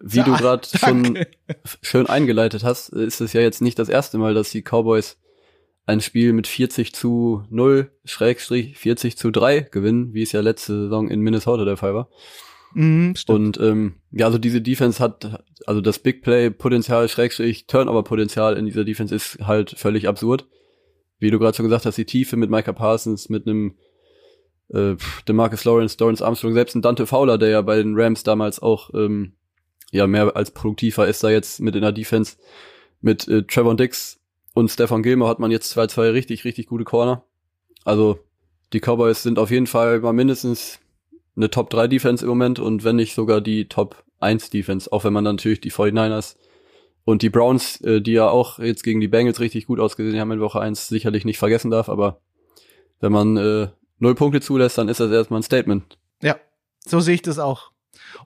wie ja, du gerade [laughs] schon schön eingeleitet hast, ist es ja jetzt nicht das erste Mal, dass die Cowboys ein Spiel mit 40 zu 0, Schrägstrich 40 zu 3 gewinnen, wie es ja letzte Saison in Minnesota der Fall war. Mhm, und ähm, ja, also diese Defense hat, also das Big Play-Potenzial, Schrägstrich, Turnover-Potenzial in dieser Defense ist halt völlig absurd. Wie du gerade schon gesagt hast, die Tiefe mit Micah Parsons, mit einem äh, DeMarcus Lawrence, Lawrence Armstrong, selbst ein Dante Fowler, der ja bei den Rams damals auch ähm, ja mehr als produktiver ist, da jetzt mit in der Defense mit äh, Trevor Dix und Stefan Gilmer hat man jetzt zwei, zwei richtig, richtig gute Corner. Also die Cowboys sind auf jeden Fall mal mindestens eine Top 3 Defense im Moment und wenn nicht sogar die Top 1 Defense, auch wenn man dann natürlich die 49ers und die Browns, äh, die ja auch jetzt gegen die Bengals richtig gut ausgesehen haben in Woche 1, sicherlich nicht vergessen darf, aber wenn man äh, null Punkte zulässt, dann ist das erstmal ein Statement. Ja, so sehe ich das auch.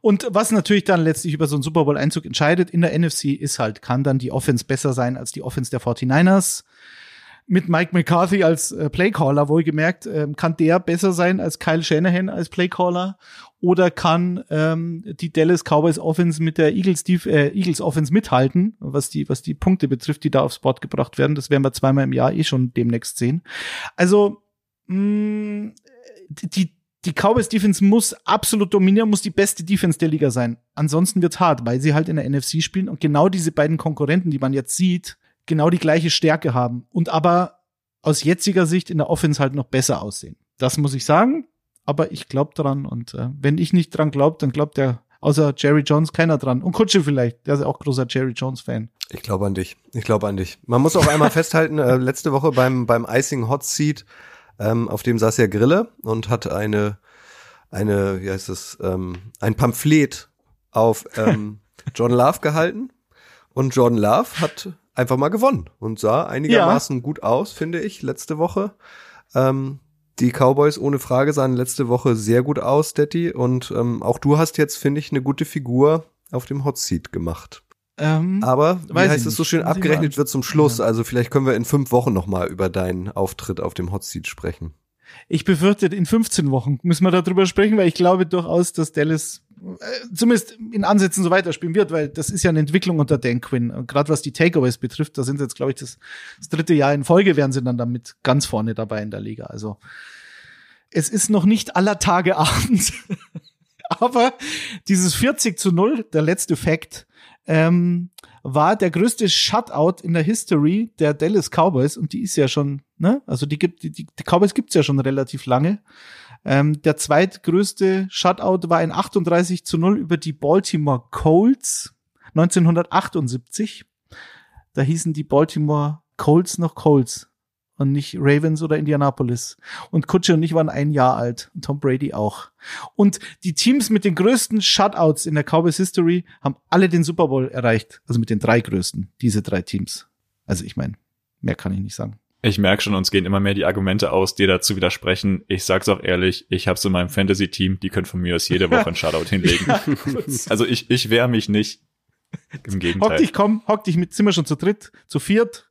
Und was natürlich dann letztlich über so einen Super Bowl-Einzug entscheidet in der NFC ist halt, kann dann die Offense besser sein als die Offense der 49ers? Mit Mike McCarthy als äh, Playcaller, wohlgemerkt, ähm, kann der besser sein als Kyle Shanahan als Playcaller? Oder kann ähm, die Dallas Cowboys Offense mit der Eagles, die, äh, Eagles Offense mithalten, was die, was die Punkte betrifft, die da aufs Board gebracht werden? Das werden wir zweimal im Jahr eh schon demnächst sehen. Also, mh, mm, die, die Cowboys Defense muss absolut dominieren, muss die beste Defense der Liga sein. Ansonsten wird's hart, weil sie halt in der NFC spielen und genau diese beiden Konkurrenten, die man jetzt sieht, genau die gleiche Stärke haben und aber aus jetziger Sicht in der Offense halt noch besser aussehen. Das muss ich sagen, aber ich glaube dran und äh, wenn ich nicht dran glaube, dann glaubt der außer Jerry Jones keiner dran und Kutsche vielleicht, der ist auch großer Jerry Jones Fan. Ich glaube an dich. Ich glaube an dich. Man muss auch einmal [laughs] festhalten, äh, letzte Woche beim beim Icing Hot Seat ähm, auf dem saß ja Grille und hat eine, eine, wie heißt es, ähm, ein Pamphlet auf ähm, [laughs] Jordan Love gehalten. Und Jordan Love hat einfach mal gewonnen und sah einigermaßen ja. gut aus, finde ich, letzte Woche. Ähm, die Cowboys ohne Frage sahen letzte Woche sehr gut aus, Detti. Und ähm, auch du hast jetzt, finde ich, eine gute Figur auf dem Hot Seat gemacht. Ähm, Aber wie heißt es so schön, abgerechnet wird zum Schluss. Ja. Also vielleicht können wir in fünf Wochen noch mal über deinen Auftritt auf dem Hot Seat sprechen. Ich befürchte, in 15 Wochen müssen wir darüber sprechen, weil ich glaube durchaus, dass Dallas äh, zumindest in Ansätzen so weiterspielen wird, weil das ist ja eine Entwicklung unter Dan Quinn. Gerade was die Takeaways betrifft, da sind sie jetzt, glaube ich, das, das dritte Jahr in Folge wären sie dann damit ganz vorne dabei in der Liga. Also es ist noch nicht aller Tage [laughs] Abend. Aber dieses 40 zu 0, der letzte Fact, ähm, war der größte Shutout in der History der Dallas Cowboys und die ist ja schon, ne? Also die gibt die, die Cowboys gibt's ja schon relativ lange. Ähm, der zweitgrößte Shutout war ein 38 zu 0 über die Baltimore Colts 1978. Da hießen die Baltimore Colts noch Colts und nicht Ravens oder Indianapolis. Und Kutsche und ich waren ein Jahr alt und Tom Brady auch. Und die Teams mit den größten Shutouts in der Cowboys History haben alle den Super Bowl erreicht. Also mit den drei größten, diese drei Teams. Also ich meine, mehr kann ich nicht sagen. Ich merke schon, uns gehen immer mehr die Argumente aus, die dazu widersprechen. Ich sag's auch ehrlich, ich hab's in meinem Fantasy-Team, die können von mir aus jede Woche einen [laughs] Shoutout hinlegen. also ich, ich wehre mich nicht. Im Gegenteil. Hock dich, komm, hock dich mit, sind wir schon zu dritt, zu viert.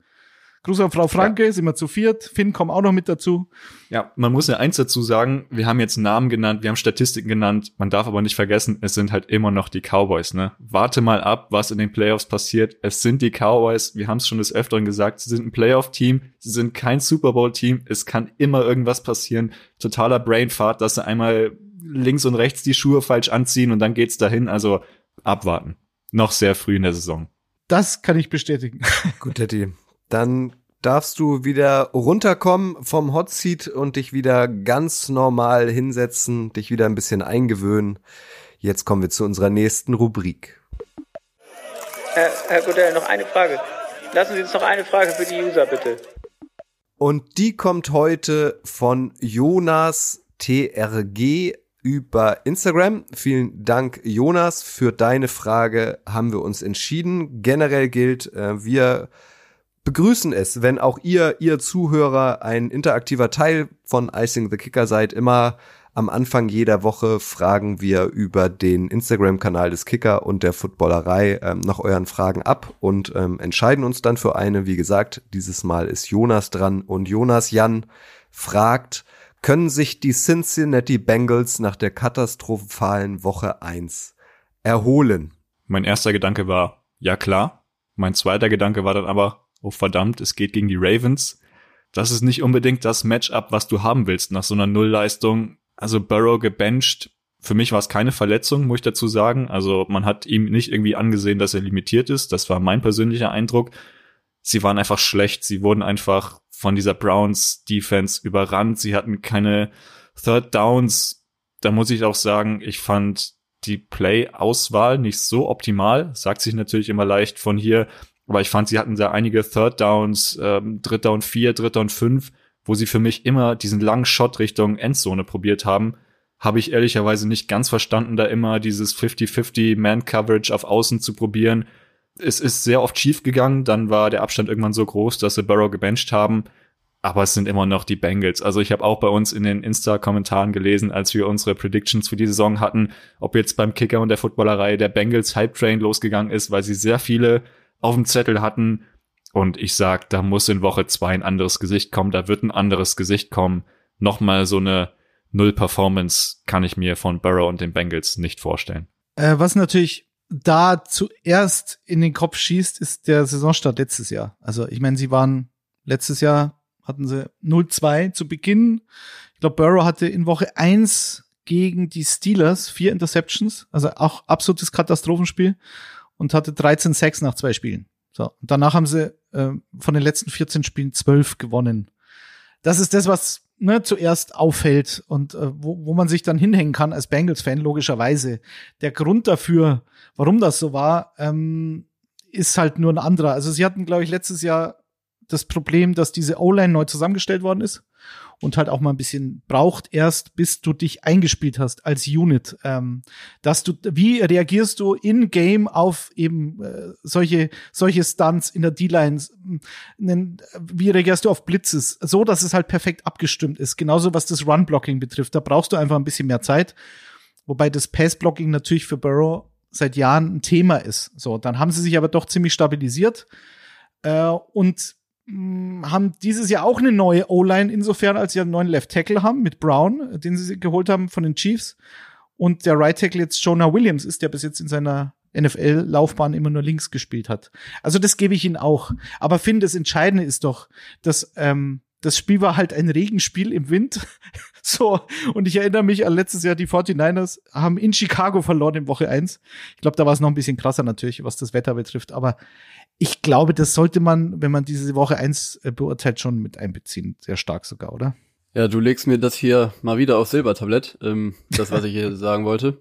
Gruß an Frau Franke, ja. sind wir zu viert. Finn kommt auch noch mit dazu. Ja, man muss ja eins dazu sagen, wir haben jetzt Namen genannt, wir haben Statistiken genannt, man darf aber nicht vergessen, es sind halt immer noch die Cowboys, ne? Warte mal ab, was in den Playoffs passiert. Es sind die Cowboys, wir haben es schon des Öfteren gesagt, sie sind ein Playoff-Team, sie sind kein Super Bowl-Team, es kann immer irgendwas passieren. Totaler Brainfart, dass sie einmal links und rechts die Schuhe falsch anziehen und dann geht's dahin, also abwarten. Noch sehr früh in der Saison. Das kann ich bestätigen. Gut, Teddy. Dann darfst du wieder runterkommen vom Hot Seat und dich wieder ganz normal hinsetzen, dich wieder ein bisschen eingewöhnen. Jetzt kommen wir zu unserer nächsten Rubrik. Herr, Herr Godell, noch eine Frage. Lassen Sie uns noch eine Frage für die User, bitte. Und die kommt heute von Jonas TRG über Instagram. Vielen Dank, Jonas. Für deine Frage haben wir uns entschieden. Generell gilt, äh, wir begrüßen es, wenn auch ihr, ihr Zuhörer, ein interaktiver Teil von Icing the Kicker seid. Immer am Anfang jeder Woche fragen wir über den Instagram-Kanal des Kicker und der Footballerei ähm, nach euren Fragen ab und ähm, entscheiden uns dann für eine. Wie gesagt, dieses Mal ist Jonas dran und Jonas Jan fragt, können sich die Cincinnati Bengals nach der katastrophalen Woche 1 erholen? Mein erster Gedanke war, ja klar. Mein zweiter Gedanke war dann aber, oh verdammt, es geht gegen die Ravens. Das ist nicht unbedingt das Matchup, was du haben willst nach so einer Nullleistung. Also Burrow gebencht. Für mich war es keine Verletzung, muss ich dazu sagen. Also man hat ihm nicht irgendwie angesehen, dass er limitiert ist. Das war mein persönlicher Eindruck. Sie waren einfach schlecht. Sie wurden einfach von dieser Browns Defense überrannt. Sie hatten keine Third Downs. Da muss ich auch sagen, ich fand die Play-Auswahl nicht so optimal. Sagt sich natürlich immer leicht von hier, aber ich fand, sie hatten da einige Third Downs, ähm, Dritter und Vier, Dritter und Fünf, wo sie für mich immer diesen langen Shot Richtung Endzone probiert haben. Habe ich ehrlicherweise nicht ganz verstanden, da immer dieses 50-50 Man-Coverage auf Außen zu probieren. Es ist sehr oft schief gegangen, dann war der Abstand irgendwann so groß, dass sie Burrow gebencht haben. Aber es sind immer noch die Bengals. Also ich habe auch bei uns in den Insta-Kommentaren gelesen, als wir unsere Predictions für die Saison hatten, ob jetzt beim Kicker und der Footballerei der Bengals Hype Train losgegangen ist, weil sie sehr viele auf dem Zettel hatten. Und ich sag, da muss in Woche zwei ein anderes Gesicht kommen, da wird ein anderes Gesicht kommen. Nochmal so eine Null-Performance kann ich mir von Burrow und den Bengals nicht vorstellen. Äh, was natürlich da zuerst in den Kopf schießt, ist der Saisonstart letztes Jahr. Also ich meine, sie waren letztes Jahr hatten sie 0-2 zu Beginn. Ich glaube, Burrow hatte in Woche eins gegen die Steelers vier Interceptions, also auch absolutes Katastrophenspiel und hatte 13 Sacks nach zwei Spielen. So, und danach haben sie äh, von den letzten 14 Spielen 12 gewonnen. Das ist das, was ne, zuerst auffällt und äh, wo, wo man sich dann hinhängen kann als Bengals-Fan, logischerweise. Der Grund dafür, warum das so war, ähm, ist halt nur ein anderer. Also sie hatten, glaube ich, letztes Jahr das Problem, dass diese O-Line neu zusammengestellt worden ist und halt auch mal ein bisschen braucht erst, bis du dich eingespielt hast als Unit. Ähm, dass du, wie reagierst du in Game auf eben äh, solche solche Stunts in der D-Line? Wie reagierst du auf Blitzes? So, dass es halt perfekt abgestimmt ist. Genauso was das Run-Blocking betrifft. Da brauchst du einfach ein bisschen mehr Zeit. Wobei das Pass-Blocking natürlich für Burrow seit Jahren ein Thema ist. So, dann haben sie sich aber doch ziemlich stabilisiert. Äh, und haben dieses Jahr auch eine neue O-Line insofern, als sie einen neuen Left Tackle haben mit Brown, den sie geholt haben von den Chiefs. Und der Right Tackle jetzt Jonah Williams ist, der bis jetzt in seiner NFL-Laufbahn immer nur links gespielt hat. Also das gebe ich ihnen auch. Aber finde, das Entscheidende ist doch, dass ähm, das Spiel war halt ein Regenspiel im Wind. [laughs] so, und ich erinnere mich an letztes Jahr, die 49ers haben in Chicago verloren in Woche eins. Ich glaube, da war es noch ein bisschen krasser natürlich, was das Wetter betrifft. Aber ich glaube, das sollte man, wenn man diese Woche eins äh, beurteilt, schon mit einbeziehen. Sehr stark sogar, oder? Ja, du legst mir das hier mal wieder auf Silbertablett, ähm, das, was ich hier [laughs] sagen wollte.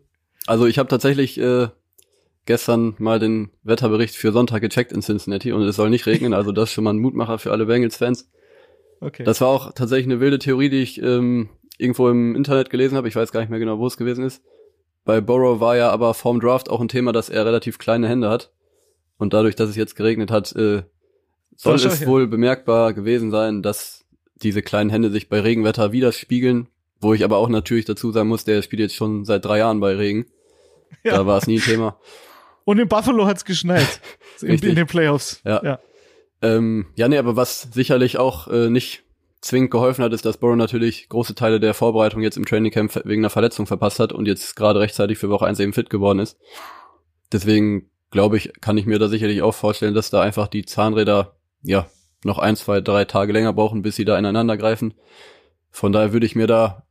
Also ich habe tatsächlich äh, gestern mal den Wetterbericht für Sonntag gecheckt in Cincinnati und es soll nicht regnen, also das ist schon mal ein Mutmacher für alle Bengals-Fans. Okay. Das war auch tatsächlich eine wilde Theorie, die ich ähm, irgendwo im Internet gelesen habe. Ich weiß gar nicht mehr genau, wo es gewesen ist. Bei Burrow war ja aber vorm Draft auch ein Thema, dass er relativ kleine Hände hat. Und dadurch, dass es jetzt geregnet hat, äh, soll es wohl bemerkbar gewesen sein, dass diese kleinen Hände sich bei Regenwetter widerspiegeln. Wo ich aber auch natürlich dazu sagen muss, der spielt jetzt schon seit drei Jahren bei Regen. Ja. Da war es nie ein Thema. Und in Buffalo hat's geschneit. [laughs] in, in den Playoffs. Ja. ja. Ähm, ja, nee, aber was sicherlich auch äh, nicht zwingend geholfen hat, ist, dass Burrow natürlich große Teile der Vorbereitung jetzt im Training Camp wegen einer Verletzung verpasst hat und jetzt gerade rechtzeitig für Woche 1 eben fit geworden ist. Deswegen glaube ich, kann ich mir da sicherlich auch vorstellen, dass da einfach die Zahnräder, ja, noch ein, zwei, drei Tage länger brauchen, bis sie da ineinander greifen. Von daher würde ich mir da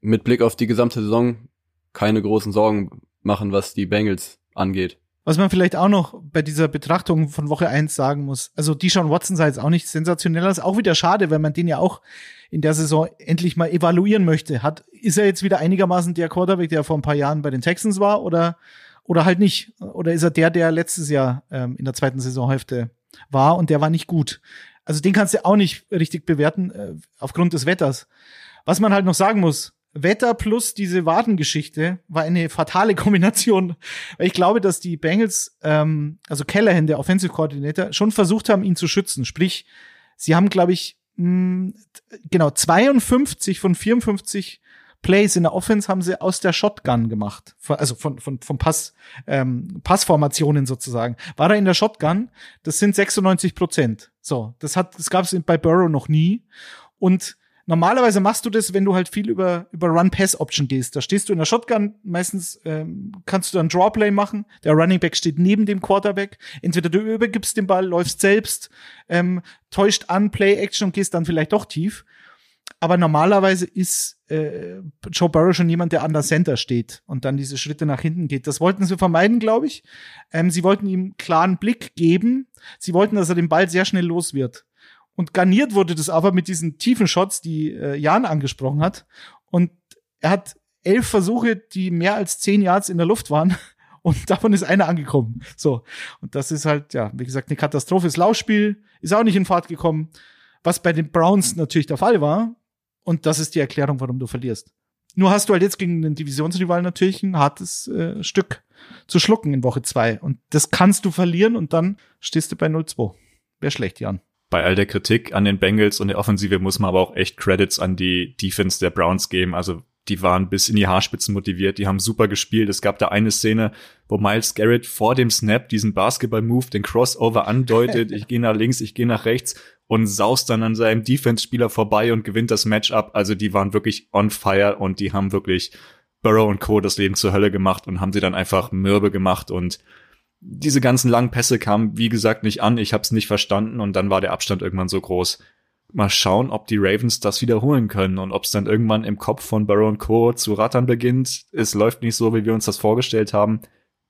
mit Blick auf die gesamte Saison keine großen Sorgen machen, was die Bengals angeht. Was man vielleicht auch noch bei dieser Betrachtung von Woche eins sagen muss, also Deshaun Watson sah jetzt auch nicht sensationell aus, auch wieder schade, weil man den ja auch in der Saison endlich mal evaluieren möchte. Hat, ist er jetzt wieder einigermaßen der Quarterback, der vor ein paar Jahren bei den Texans war oder, oder halt nicht? Oder ist er der, der letztes Jahr ähm, in der zweiten Saisonhälfte war und der war nicht gut? Also den kannst du auch nicht richtig bewerten äh, aufgrund des Wetters. Was man halt noch sagen muss, Wetter plus diese Wadengeschichte war eine fatale Kombination. Weil ich glaube, dass die Bengals, ähm, also Callahan, der Offensive Coordinator, schon versucht haben, ihn zu schützen. Sprich, sie haben, glaube ich, mh, genau 52 von 54 Plays in der Offense haben sie aus der Shotgun gemacht. Also von, von, von Pass, ähm, Passformationen sozusagen. War er in der Shotgun? Das sind 96 Prozent. So, das hat, das gab es bei Burrow noch nie. Und normalerweise machst du das, wenn du halt viel über, über Run-Pass-Option gehst. Da stehst du in der Shotgun, meistens ähm, kannst du dann Drawplay machen. Der Running Back steht neben dem Quarterback. Entweder du übergibst den Ball, läufst selbst, ähm, täuscht an, Play-Action und gehst dann vielleicht doch tief. Aber normalerweise ist äh, Joe Burrow schon jemand, der an der Center steht und dann diese Schritte nach hinten geht. Das wollten sie vermeiden, glaube ich. Ähm, sie wollten ihm klaren Blick geben. Sie wollten, dass er den Ball sehr schnell los wird. Und garniert wurde das aber mit diesen tiefen Shots, die äh, Jan angesprochen hat. Und er hat elf Versuche, die mehr als zehn Yards in der Luft waren. [laughs] Und davon ist einer angekommen. So. Und das ist halt, ja, wie gesagt, eine Katastrophe. Das Laufspiel ist auch nicht in Fahrt gekommen. Was bei den Browns natürlich der Fall war. Und das ist die Erklärung, warum du verlierst. Nur hast du halt jetzt gegen den Divisionsrival natürlich ein hartes äh, Stück zu schlucken in Woche zwei. Und das kannst du verlieren und dann stehst du bei 0-2. Wäre schlecht, Jan. Bei all der Kritik an den Bengals und der Offensive muss man aber auch echt Credits an die Defense der Browns geben. Also die waren bis in die Haarspitzen motiviert, die haben super gespielt. Es gab da eine Szene, wo Miles Garrett vor dem Snap diesen Basketball-Move, den Crossover andeutet. [laughs] ich gehe nach links, ich gehe nach rechts und saust dann an seinem Defense-Spieler vorbei und gewinnt das Matchup. Also die waren wirklich on fire und die haben wirklich Burrow und Co. das Leben zur Hölle gemacht und haben sie dann einfach mürbe gemacht und diese ganzen langen Pässe kamen, wie gesagt, nicht an. Ich habe es nicht verstanden und dann war der Abstand irgendwann so groß. Mal schauen, ob die Ravens das wiederholen können und ob es dann irgendwann im Kopf von Burrow und Co. zu rattern beginnt. Es läuft nicht so, wie wir uns das vorgestellt haben,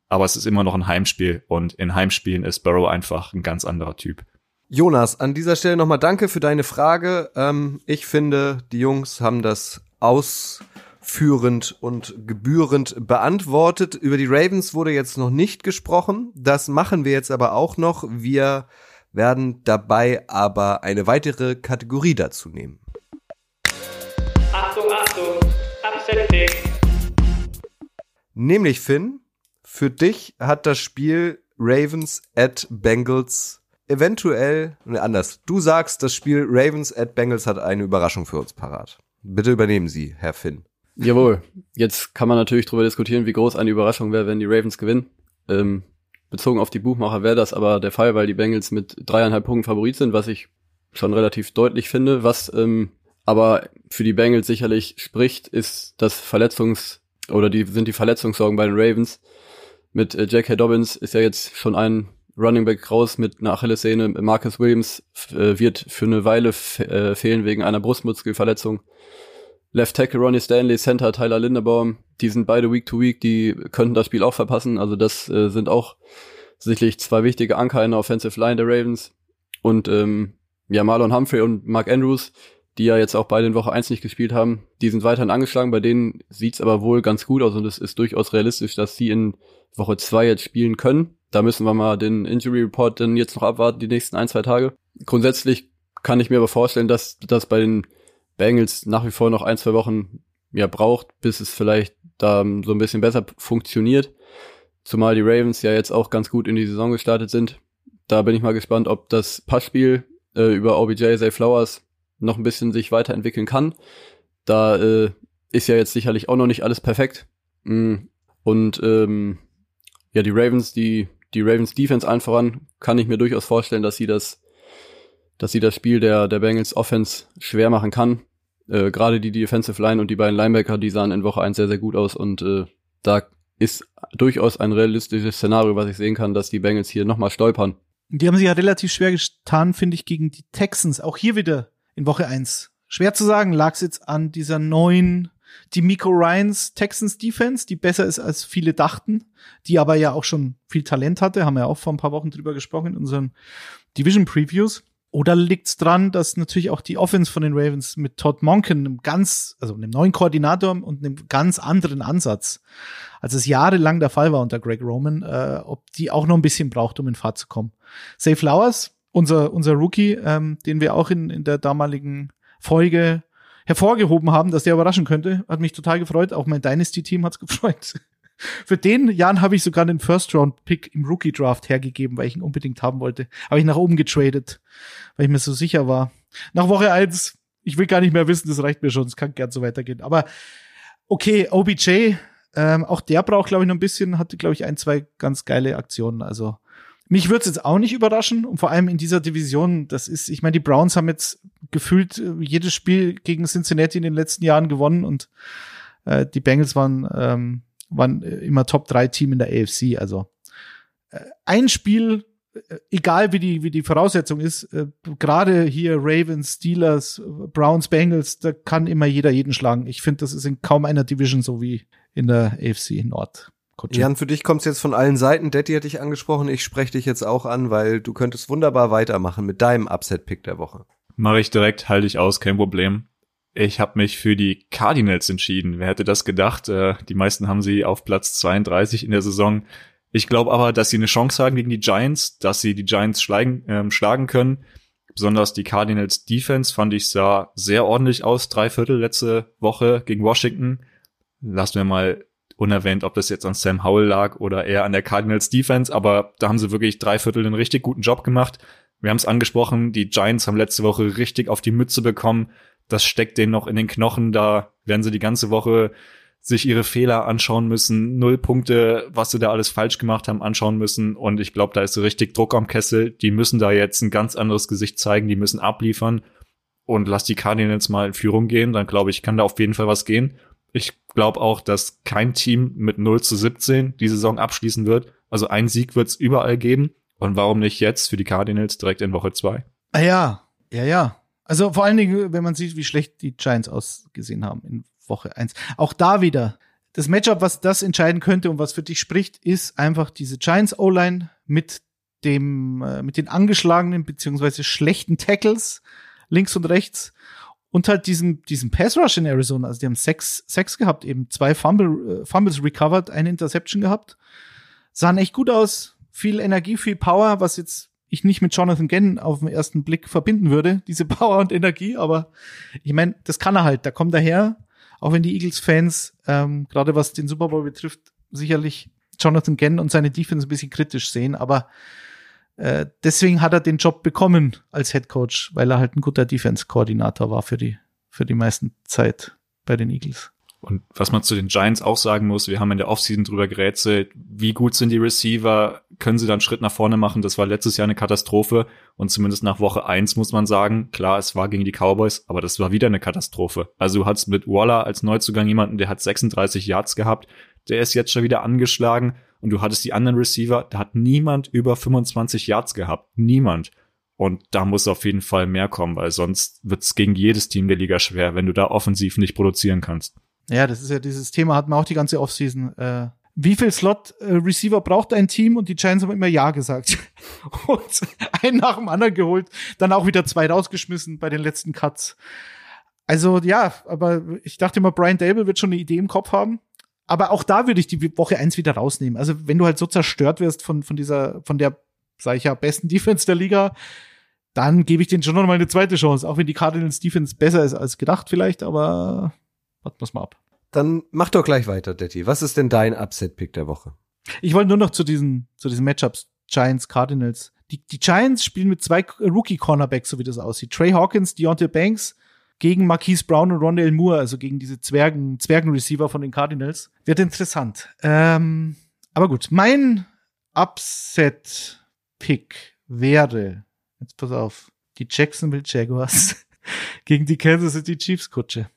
aber es ist immer noch ein Heimspiel und in Heimspielen ist Burrow einfach ein ganz anderer Typ. Jonas, an dieser Stelle nochmal danke für deine Frage. Ähm, ich finde, die Jungs haben das ausführend und gebührend beantwortet. Über die Ravens wurde jetzt noch nicht gesprochen. Das machen wir jetzt aber auch noch. Wir werden dabei aber eine weitere Kategorie dazu nehmen. Achtung, Achtung, Upset Pick. Nämlich Finn, für dich hat das Spiel Ravens at Bengals eventuell, ne, anders. Du sagst, das Spiel Ravens at Bengals hat eine Überraschung für uns parat. Bitte übernehmen Sie, Herr Finn. Jawohl. Jetzt kann man natürlich darüber diskutieren, wie groß eine Überraschung wäre, wenn die Ravens gewinnen. Ähm, bezogen auf die Buchmacher wäre das aber der Fall, weil die Bengals mit dreieinhalb Punkten Favorit sind, was ich schon relativ deutlich finde. Was ähm, aber für die Bengals sicherlich spricht, ist das Verletzungs- oder die sind die Verletzungssorgen bei den Ravens. Mit äh, J.K. Dobbins ist ja jetzt schon ein Running Back raus mit einer Achillessehne. Marcus Williams äh, wird für eine Weile äh, fehlen wegen einer Brustmuskelverletzung. Left Tackle Ronnie Stanley, Center Tyler Linderbaum, die sind beide Week to Week, die könnten das Spiel auch verpassen. Also das äh, sind auch sicherlich zwei wichtige Anker in der Offensive Line der Ravens. Und ähm, ja, Marlon Humphrey und Mark Andrews, die ja jetzt auch beide in Woche 1 nicht gespielt haben, die sind weiterhin angeschlagen. Bei denen sieht's aber wohl ganz gut aus und es ist durchaus realistisch, dass sie in Woche 2 jetzt spielen können. Da müssen wir mal den Injury Report dann jetzt noch abwarten, die nächsten ein, zwei Tage. Grundsätzlich kann ich mir aber vorstellen, dass das bei den Bengals nach wie vor noch ein, zwei Wochen ja braucht, bis es vielleicht da so ein bisschen besser funktioniert. Zumal die Ravens ja jetzt auch ganz gut in die Saison gestartet sind. Da bin ich mal gespannt, ob das Passspiel äh, über OBJ, Zay Flowers noch ein bisschen sich weiterentwickeln kann. Da äh, ist ja jetzt sicherlich auch noch nicht alles perfekt. Mm. Und ähm, ja, die Ravens, die die Ravens Defense allen voran, kann ich mir durchaus vorstellen, dass sie das, dass sie das Spiel der der Bengals Offense schwer machen kann. Äh, Gerade die Defensive Line und die beiden Linebacker, die sahen in Woche 1 sehr sehr gut aus und äh, da ist durchaus ein realistisches Szenario, was ich sehen kann, dass die Bengals hier nochmal stolpern. Die haben sich ja relativ schwer getan, finde ich, gegen die Texans. Auch hier wieder in Woche eins. Schwer zu sagen, lag es jetzt an dieser neuen, die Miko Ryans Texans Defense, die besser ist als viele dachten, die aber ja auch schon viel Talent hatte, haben wir ja auch vor ein paar Wochen drüber gesprochen in unseren Division Previews. Oder liegt es dran, dass natürlich auch die Offense von den Ravens mit Todd Monken einem ganz, also einem neuen Koordinator und einem ganz anderen Ansatz, als es jahrelang der Fall war unter Greg Roman, äh, ob die auch noch ein bisschen braucht, um in Fahrt zu kommen. Safe Flowers, unser, unser Rookie, ähm, den wir auch in, in der damaligen Folge hervorgehoben haben, dass der überraschen könnte, hat mich total gefreut. Auch mein Dynasty-Team hat's gefreut. Für den Jan habe ich sogar den First-Round-Pick im Rookie-Draft hergegeben, weil ich ihn unbedingt haben wollte. Habe ich nach oben getradet, weil ich mir so sicher war. Nach Woche eins, ich will gar nicht mehr wissen, das reicht mir schon, es kann gern so weitergehen. Aber okay, OBJ, ähm, auch der braucht, glaube ich, noch ein bisschen, hatte, glaube ich, ein, zwei ganz geile Aktionen. Also mich würde es jetzt auch nicht überraschen und vor allem in dieser Division, das ist, ich meine, die Browns haben jetzt gefühlt äh, jedes Spiel gegen Cincinnati in den letzten Jahren gewonnen und äh, die Bengals waren, ähm, waren immer Top 3 Team in der AFC. Also äh, ein Spiel, äh, egal wie die, wie die Voraussetzung ist, äh, gerade hier Ravens, Steelers, Browns, Bengals, da kann immer jeder jeden schlagen. Ich finde, das ist in kaum einer Division so wie in der AFC Nord. Kutsche. Jan, für dich kommt's jetzt von allen Seiten. Daddy hat dich angesprochen. Ich spreche dich jetzt auch an, weil du könntest wunderbar weitermachen mit deinem Upset-Pick der Woche. Mache ich direkt, halte ich aus, kein Problem. Ich habe mich für die Cardinals entschieden. Wer hätte das gedacht? Äh, die meisten haben sie auf Platz 32 in der Saison. Ich glaube aber, dass sie eine Chance haben gegen die Giants, dass sie die Giants schlagen, äh, schlagen können. Besonders die Cardinals Defense fand ich sah sehr ordentlich aus. Drei Viertel letzte Woche gegen Washington. Lassen wir mal unerwähnt, ob das jetzt an Sam Howell lag oder eher an der Cardinals Defense, aber da haben sie wirklich drei Viertel einen richtig guten Job gemacht. Wir haben es angesprochen, die Giants haben letzte Woche richtig auf die Mütze bekommen. Das steckt denen noch in den Knochen. Da werden sie die ganze Woche sich ihre Fehler anschauen müssen, null Punkte, was sie da alles falsch gemacht haben, anschauen müssen. Und ich glaube, da ist richtig Druck am Kessel. Die müssen da jetzt ein ganz anderes Gesicht zeigen, die müssen abliefern. Und lass die Cardinals mal in Führung gehen, dann glaube ich, kann da auf jeden Fall was gehen. Ich glaube auch, dass kein Team mit 0 zu 17 die Saison abschließen wird. Also ein Sieg wird es überall geben. Und warum nicht jetzt für die Cardinals direkt in Woche 2? Ah ja, ja, ja. Also vor allen Dingen, wenn man sieht, wie schlecht die Giants ausgesehen haben in Woche 1. Auch da wieder. Das Matchup, was das entscheiden könnte und was für dich spricht, ist einfach diese Giants O-Line mit dem, äh, mit den angeschlagenen beziehungsweise schlechten Tackles links und rechts und halt diesen, diesen Pass Rush in Arizona. Also die haben sechs, sechs gehabt, eben zwei Fumble, äh, Fumbles recovered, eine Interception gehabt. Sahen echt gut aus. Viel Energie, viel Power, was jetzt ich nicht mit Jonathan Gann auf den ersten Blick verbinden würde, diese [laughs] Power und Energie, aber ich meine, das kann er halt, da kommt er her, auch wenn die Eagles-Fans, ähm, gerade was den Super Bowl betrifft, sicherlich Jonathan Gann und seine Defense ein bisschen kritisch sehen, aber äh, deswegen hat er den Job bekommen als Head Coach, weil er halt ein guter Defense-Koordinator war für die, für die meisten Zeit bei den Eagles. Und was man zu den Giants auch sagen muss, wir haben in der Offseason drüber gerätselt, wie gut sind die Receiver, können sie dann einen Schritt nach vorne machen? Das war letztes Jahr eine Katastrophe und zumindest nach Woche eins muss man sagen, klar, es war gegen die Cowboys, aber das war wieder eine Katastrophe. Also du hattest mit Waller als Neuzugang jemanden, der hat 36 Yards gehabt, der ist jetzt schon wieder angeschlagen und du hattest die anderen Receiver, da hat niemand über 25 Yards gehabt. Niemand. Und da muss auf jeden Fall mehr kommen, weil sonst wird es gegen jedes Team der Liga schwer, wenn du da offensiv nicht produzieren kannst. Ja, das ist ja dieses Thema, hatten wir auch die ganze Offseason. Äh, wie viel Slot-Receiver braucht ein Team? Und die Giants haben immer Ja gesagt. [laughs] und einen nach dem anderen geholt, dann auch wieder zwei rausgeschmissen bei den letzten Cuts. Also ja, aber ich dachte immer, Brian Dable wird schon eine Idee im Kopf haben. Aber auch da würde ich die Woche eins wieder rausnehmen. Also wenn du halt so zerstört wirst von, von dieser, von der, sag ich ja, besten Defense der Liga, dann gebe ich denen schon noch mal eine zweite Chance. Auch wenn die Cardinals Defense besser ist als gedacht vielleicht, aber warten wir mal ab. Dann mach doch gleich weiter, Detti. Was ist denn dein Upset-Pick der Woche? Ich wollte nur noch zu diesen, zu diesen Matchups Giants, Cardinals. Die, die Giants spielen mit zwei Rookie-Cornerbacks, so wie das aussieht. Trey Hawkins, Deontay Banks gegen Marquise Brown und Rondale Moore, also gegen diese Zwergen, Zwergen-Receiver von den Cardinals. Wird interessant. Ähm, aber gut, mein Upset-Pick wäre, jetzt pass auf, die Jacksonville Jaguars [laughs] gegen die Kansas City Chiefs Kutsche.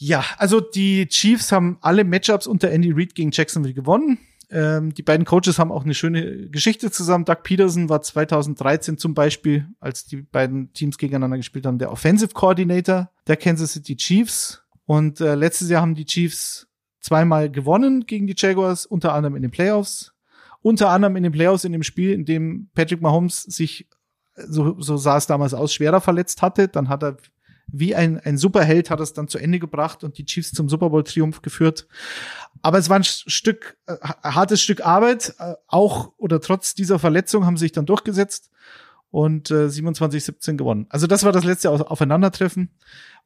Ja, also die Chiefs haben alle Matchups unter Andy Reid gegen Jacksonville gewonnen. Ähm, die beiden Coaches haben auch eine schöne Geschichte zusammen. Doug Peterson war 2013 zum Beispiel, als die beiden Teams gegeneinander gespielt haben, der Offensive Coordinator der Kansas City Chiefs. Und äh, letztes Jahr haben die Chiefs zweimal gewonnen gegen die Jaguars, unter anderem in den Playoffs. Unter anderem in den Playoffs in dem Spiel, in dem Patrick Mahomes sich, so, so sah es damals aus, schwerer verletzt hatte. Dann hat er wie ein, ein Superheld hat es dann zu Ende gebracht und die Chiefs zum Super Bowl Triumph geführt. Aber es war ein Stück, äh, hartes Stück Arbeit. Äh, auch oder trotz dieser Verletzung haben sie sich dann durchgesetzt und äh, 27-17 gewonnen. Also das war das letzte Aufeinandertreffen.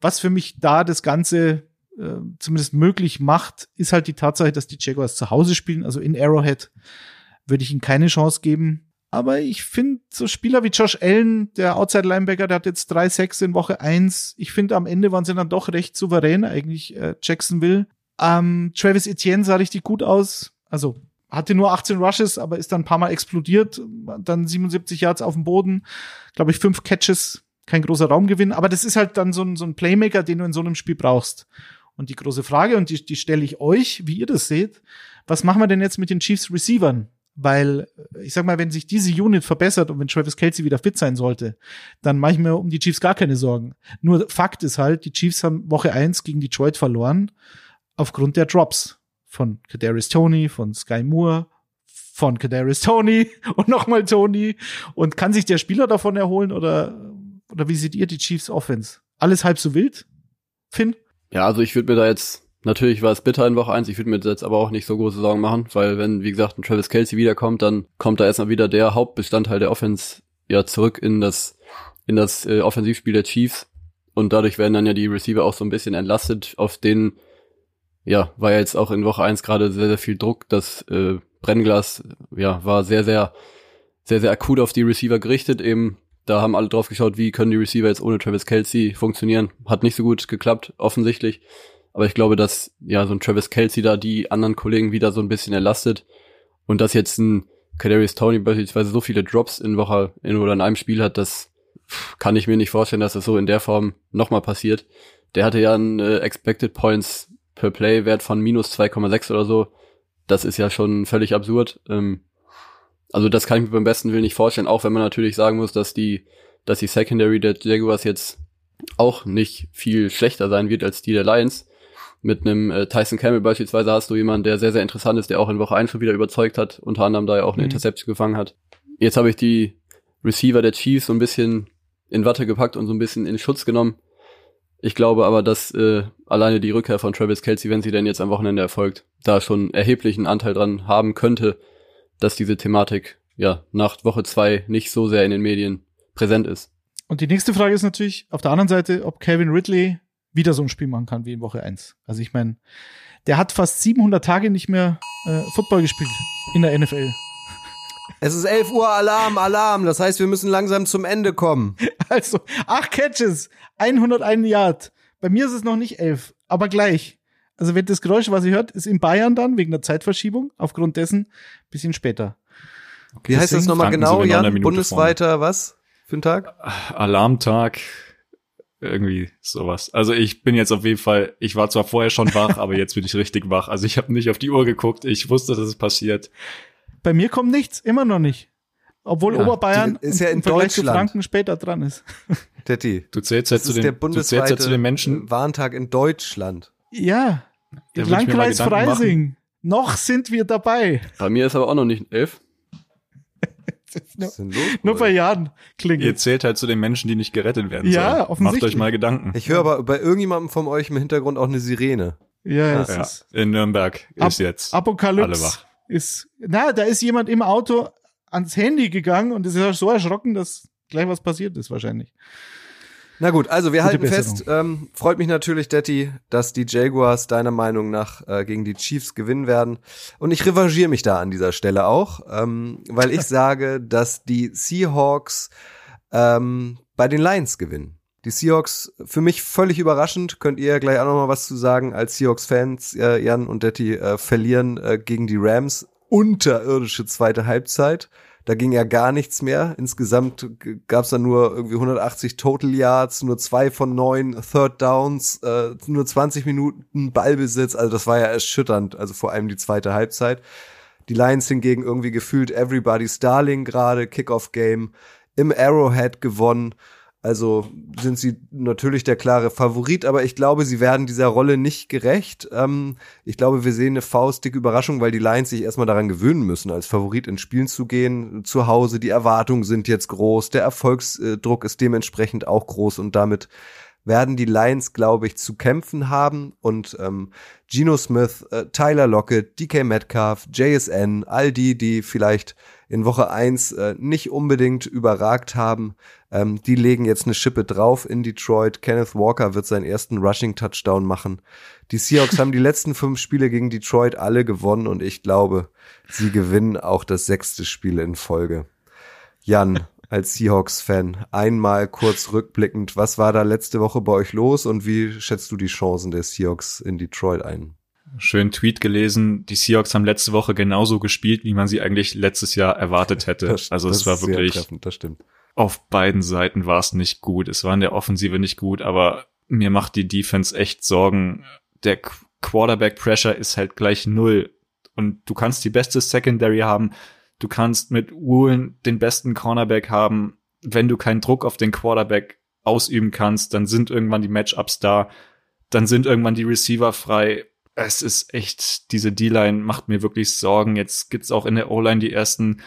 Was für mich da das Ganze äh, zumindest möglich macht, ist halt die Tatsache, dass die Jaguars zu Hause spielen. Also in Arrowhead würde ich ihnen keine Chance geben. Aber ich finde so Spieler wie Josh Allen, der Outside Linebacker, der hat jetzt drei Sacks in Woche eins. Ich finde am Ende waren sie dann doch recht souverän eigentlich äh, Jacksonville. Ähm, Travis Etienne sah richtig gut aus. Also hatte nur 18 Rushes, aber ist dann ein paar Mal explodiert. Dann 77 Yards auf dem Boden. Glaube ich, fünf Catches. Kein großer Raumgewinn. Aber das ist halt dann so ein, so ein Playmaker, den du in so einem Spiel brauchst. Und die große Frage, und die, die stelle ich euch, wie ihr das seht. Was machen wir denn jetzt mit den Chiefs Receivern? Weil, ich sag mal, wenn sich diese Unit verbessert und wenn Travis Kelsey wieder fit sein sollte, dann mache ich mir um die Chiefs gar keine Sorgen. Nur Fakt ist halt, die Chiefs haben Woche eins gegen Detroit verloren aufgrund der Drops von Kadarius Tony, von Sky Moore, von Kadarius Tony [laughs] und nochmal Tony. Und kann sich der Spieler davon erholen oder, oder wie seht ihr die Chiefs Offense? Alles halb so wild? Finn? Ja, also ich würde mir da jetzt Natürlich war es bitter in Woche eins. Ich würde mir jetzt aber auch nicht so große Sorgen machen, weil wenn, wie gesagt, ein Travis Kelsey wiederkommt, dann kommt da erstmal wieder der Hauptbestandteil der Offense ja zurück in das, in das äh, Offensivspiel der Chiefs. Und dadurch werden dann ja die Receiver auch so ein bisschen entlastet, auf denen, ja, war ja jetzt auch in Woche eins gerade sehr, sehr viel Druck. Das äh, Brennglas, ja, war sehr, sehr, sehr, sehr akut auf die Receiver gerichtet. Eben, da haben alle drauf geschaut, wie können die Receiver jetzt ohne Travis Kelsey funktionieren. Hat nicht so gut geklappt, offensichtlich. Aber ich glaube, dass ja so ein Travis Kelsey da die anderen Kollegen wieder so ein bisschen erlastet und dass jetzt ein Kadarius Tony beispielsweise so viele Drops in Woche in oder in einem Spiel hat, das kann ich mir nicht vorstellen, dass das so in der Form nochmal passiert. Der hatte ja einen äh, Expected Points per Play Wert von minus 2,6 oder so. Das ist ja schon völlig absurd. Ähm, also das kann ich mir beim besten Willen nicht vorstellen, auch wenn man natürlich sagen muss, dass die, dass die Secondary der Jaguars jetzt auch nicht viel schlechter sein wird als die der Lions mit einem äh, Tyson Campbell beispielsweise hast du jemanden, der sehr, sehr interessant ist, der auch in Woche 1 schon wieder überzeugt hat, unter anderem da ja auch eine mhm. Interception gefangen hat. Jetzt habe ich die Receiver der Chiefs so ein bisschen in Watte gepackt und so ein bisschen in Schutz genommen. Ich glaube aber, dass äh, alleine die Rückkehr von Travis Kelsey, wenn sie denn jetzt am Wochenende erfolgt, da schon erheblichen Anteil dran haben könnte, dass diese Thematik ja nach Woche zwei nicht so sehr in den Medien präsent ist. Und die nächste Frage ist natürlich auf der anderen Seite, ob Kevin Ridley wieder so ein Spiel machen kann wie in Woche 1. Also ich meine, der hat fast 700 Tage nicht mehr äh, Football gespielt in der NFL. Es ist 11 Uhr Alarm, Alarm. Das heißt, wir müssen langsam zum Ende kommen. [laughs] Also, acht Catches, 101 Yard. Bei mir ist es noch nicht elf. aber gleich. Also wenn das Geräusch, was ihr hört, ist in Bayern dann wegen der Zeitverschiebung, aufgrund dessen bisschen später. Wie heißt das nochmal genau, eine Jan? Bundesweiter was für ein Tag? Alarmtag, irgendwie sowas. Also ich bin jetzt auf jeden Fall, ich war zwar vorher schon wach, aber jetzt bin ich richtig wach. Also ich habe nicht auf die Uhr geguckt, ich wusste, dass es passiert. Bei mir kommt nichts, immer noch nicht. Obwohl Ja, Oberbayern ist ja im in Vergleich zu Deutschland. Franken später dran ist. [laughs] Tetti. Du zählst ja zu der den, du zählst ja zu den Menschen, Warntag in Deutschland. Ja, im Landkreis Gedanken machen. Freising. Noch sind wir dabei. Bei mir ist aber auch noch nicht elf. Nur, Was ist denn los? nur bei Jahren ihr klingelt. zählt halt zu den Menschen, die nicht gerettet werden Ja, sollen. Macht offensichtlich. euch mal Gedanken. Ich höre aber bei irgendjemandem von euch im Hintergrund auch eine Sirene. Ja, Ja, ist in Nürnberg Ab- ist jetzt Apokalypse. alle wach. Ist, na, da ist jemand im Auto ans Handy gegangen und ist ja so erschrocken, dass gleich was passiert ist wahrscheinlich. Na gut, also wir Gute halten Besserung. fest, ähm, freut mich natürlich, Detti, dass die Jaguars deiner Meinung nach äh, gegen die Chiefs gewinnen werden. Und ich revanchiere mich da an dieser Stelle auch, ähm, weil ich [laughs] sage, dass die Seahawks ähm, bei den Lions gewinnen. Die Seahawks, für mich völlig überraschend, könnt ihr gleich auch noch mal was zu sagen, als Seahawks-Fans, äh, Jan und Detti, äh, verlieren äh, gegen die Rams. Unterirdische zweite Halbzeit. Da ging ja gar nichts mehr. Insgesamt gab es dann nur irgendwie 180 Total Yards, nur zwei von neun Third Downs, äh, nur 20 Minuten Ballbesitz. Also das war ja erschütternd, also vor allem die zweite Halbzeit. Die Lions hingegen irgendwie gefühlt Everybody's Darling gerade, Kickoff-Game im Arrowhead gewonnen. Also sind sie natürlich der klare Favorit, aber ich glaube, sie werden dieser Rolle nicht gerecht. Ähm, ich glaube, wir sehen eine faustdicke Überraschung, weil die Lions sich erstmal daran gewöhnen müssen, als Favorit ins Spielen zu gehen. Zu Hause, die Erwartungen sind jetzt groß, der Erfolgsdruck ist dementsprechend auch groß und damit werden die Lions, glaube ich, zu kämpfen haben und ähm, Geno Smith, äh, Tyler Lockett, DK Metcalf, JSN, all die, die vielleicht in Woche eins äh, nicht unbedingt überragt haben, ähm, die legen jetzt eine Schippe drauf in Detroit. Kenneth Walker wird seinen ersten Rushing-Touchdown machen. Die Seahawks [laughs] haben die letzten fünf Spiele gegen Detroit alle gewonnen und ich glaube, sie gewinnen auch das sechste Spiel in Folge. Jan, als Seahawks-Fan, einmal kurz rückblickend, was war da letzte Woche bei euch los und wie schätzt du die Chancen der Seahawks in Detroit ein? Schön Tweet gelesen. Die Seahawks haben letzte Woche genauso gespielt, wie man sie eigentlich letztes Jahr erwartet [laughs] hätte. Das- also das es war wirklich, treffend, das stimmt. auf beiden Seiten war es nicht gut. Es war in der Offensive nicht gut, aber mir macht die Defense echt Sorgen. Der Qu- Quarterback Pressure ist halt gleich null. Und du kannst die beste Secondary haben. Du kannst mit Woolen den besten Cornerback haben. Wenn du keinen Druck auf den Quarterback ausüben kannst, dann sind irgendwann die Matchups da. Dann sind irgendwann die Receiver frei. Es ist echt, diese D-Line macht mir wirklich Sorgen. Jetzt gibt's auch in der O-Line die ersten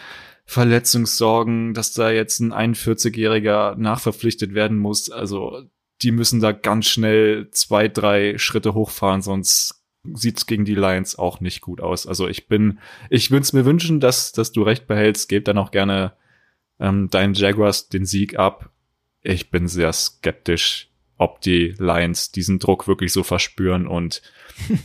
Verletzungssorgen, dass da jetzt ein 41-Jähriger nachverpflichtet werden muss. Also die müssen da ganz schnell zwei, drei Schritte hochfahren, sonst sieht's gegen die Lions auch nicht gut aus. Also ich bin, ich würde es mir wünschen, dass, dass du recht behältst. Geb dann auch gerne ähm, deinen Jaguars den Sieg ab. Ich bin sehr skeptisch, ob die Lions diesen Druck wirklich so verspüren und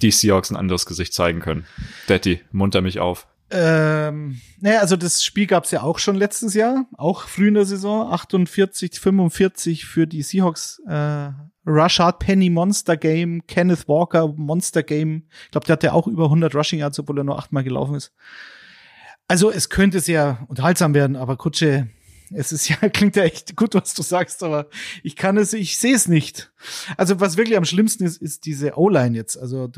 die [laughs] Seahawks ein anderes Gesicht zeigen können. Daddy, munter mich auf. Ähm, naja, also das Spiel gab es ja auch schon letztes Jahr, auch früh in der Saison, 48, 45 für die Seahawks. Äh, Rashad Penny Monster Game, Kenneth Walker Monster Game. Ich glaube, der hatte auch über 100 Rushing Yards, obwohl er nur achtmal gelaufen ist. Also es könnte sehr unterhaltsam werden, aber Kutsche, es ist ja, [laughs] klingt ja echt gut, was du sagst, aber ich kann es, ich sehe es nicht. Also was wirklich am schlimmsten ist, ist diese O-Line jetzt. Also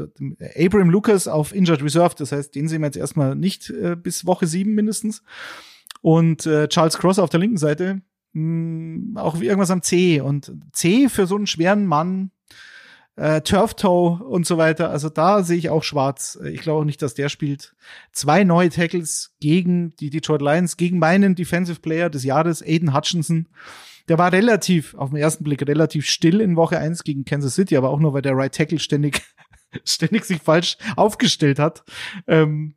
Abram Lucas auf Injured Reserve, das heißt, den sehen wir jetzt erstmal nicht äh, bis Woche sieben mindestens. Und äh, Charles Cross auf der linken Seite, mh, auch wie irgendwas am C. Und C für so einen schweren Mann, äh, Turf Toe und so weiter. Also da sehe ich auch schwarz. Ich glaube auch nicht, dass der spielt. Zwei neue Tackles gegen die Detroit Lions, gegen meinen Defensive Player des Jahres, Aiden Hutchinson. Der war relativ, auf den ersten Blick, relativ still in Woche eins gegen Kansas City, aber auch nur, weil der Right Tackle ständig, [laughs] ständig sich falsch aufgestellt hat. Ähm,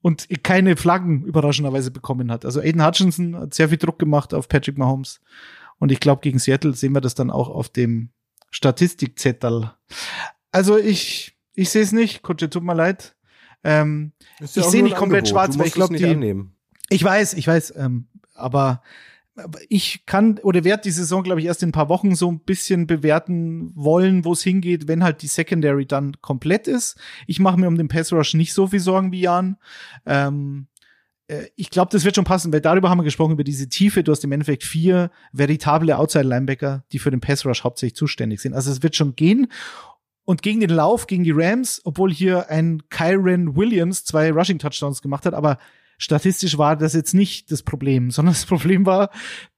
und keine Flaggen überraschenderweise bekommen hat. Also Aiden Hutchinson hat sehr viel Druck gemacht auf Patrick Mahomes. Und ich glaube, gegen Seattle sehen wir das dann auch auf dem Statistikzettel. Also ich, ich sehe es nicht. Kutsche, tut mir leid. Ähm, Ich auch seh nur nicht komplett Angebot. schwarz, weil ich glaub, es nicht die- annehmen. ich weiß, ich weiß, ähm, aber ich kann oder werde die Saison, glaube ich, erst in ein paar Wochen so ein bisschen bewerten wollen, wo es hingeht, wenn halt die Secondary dann komplett ist. Ich mache mir um den Pass Rush nicht so viel Sorgen wie Jan. Ähm, äh, ich glaube, das wird schon passen, weil darüber haben wir gesprochen, über diese Tiefe. Du hast im Endeffekt vier veritable Outside-Linebacker, die für den Pass Rush hauptsächlich zuständig sind. Also es wird schon gehen. Und gegen den Lauf, gegen die Rams, obwohl hier ein Kyron Williams zwei Rushing-Touchdowns gemacht hat, aber statistisch war das jetzt nicht das Problem, [laughs] sondern das Problem war,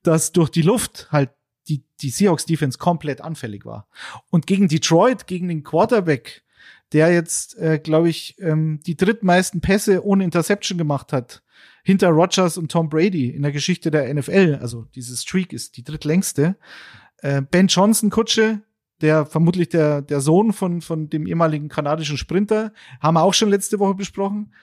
dass durch die Luft halt die, die Seahawks Defense komplett anfällig war. Und gegen Detroit, gegen den Quarterback, der jetzt, äh, glaube ich, ähm, die drittmeisten Pässe ohne Interception gemacht hat, hinter Rogers und Tom Brady in der Geschichte der NFL. Also diese Streak ist die drittlängste. Äh, ben Johnson Kutsche, der vermutlich der, der Sohn von, von dem ehemaligen kanadischen Sprinter, haben wir auch schon letzte Woche besprochen.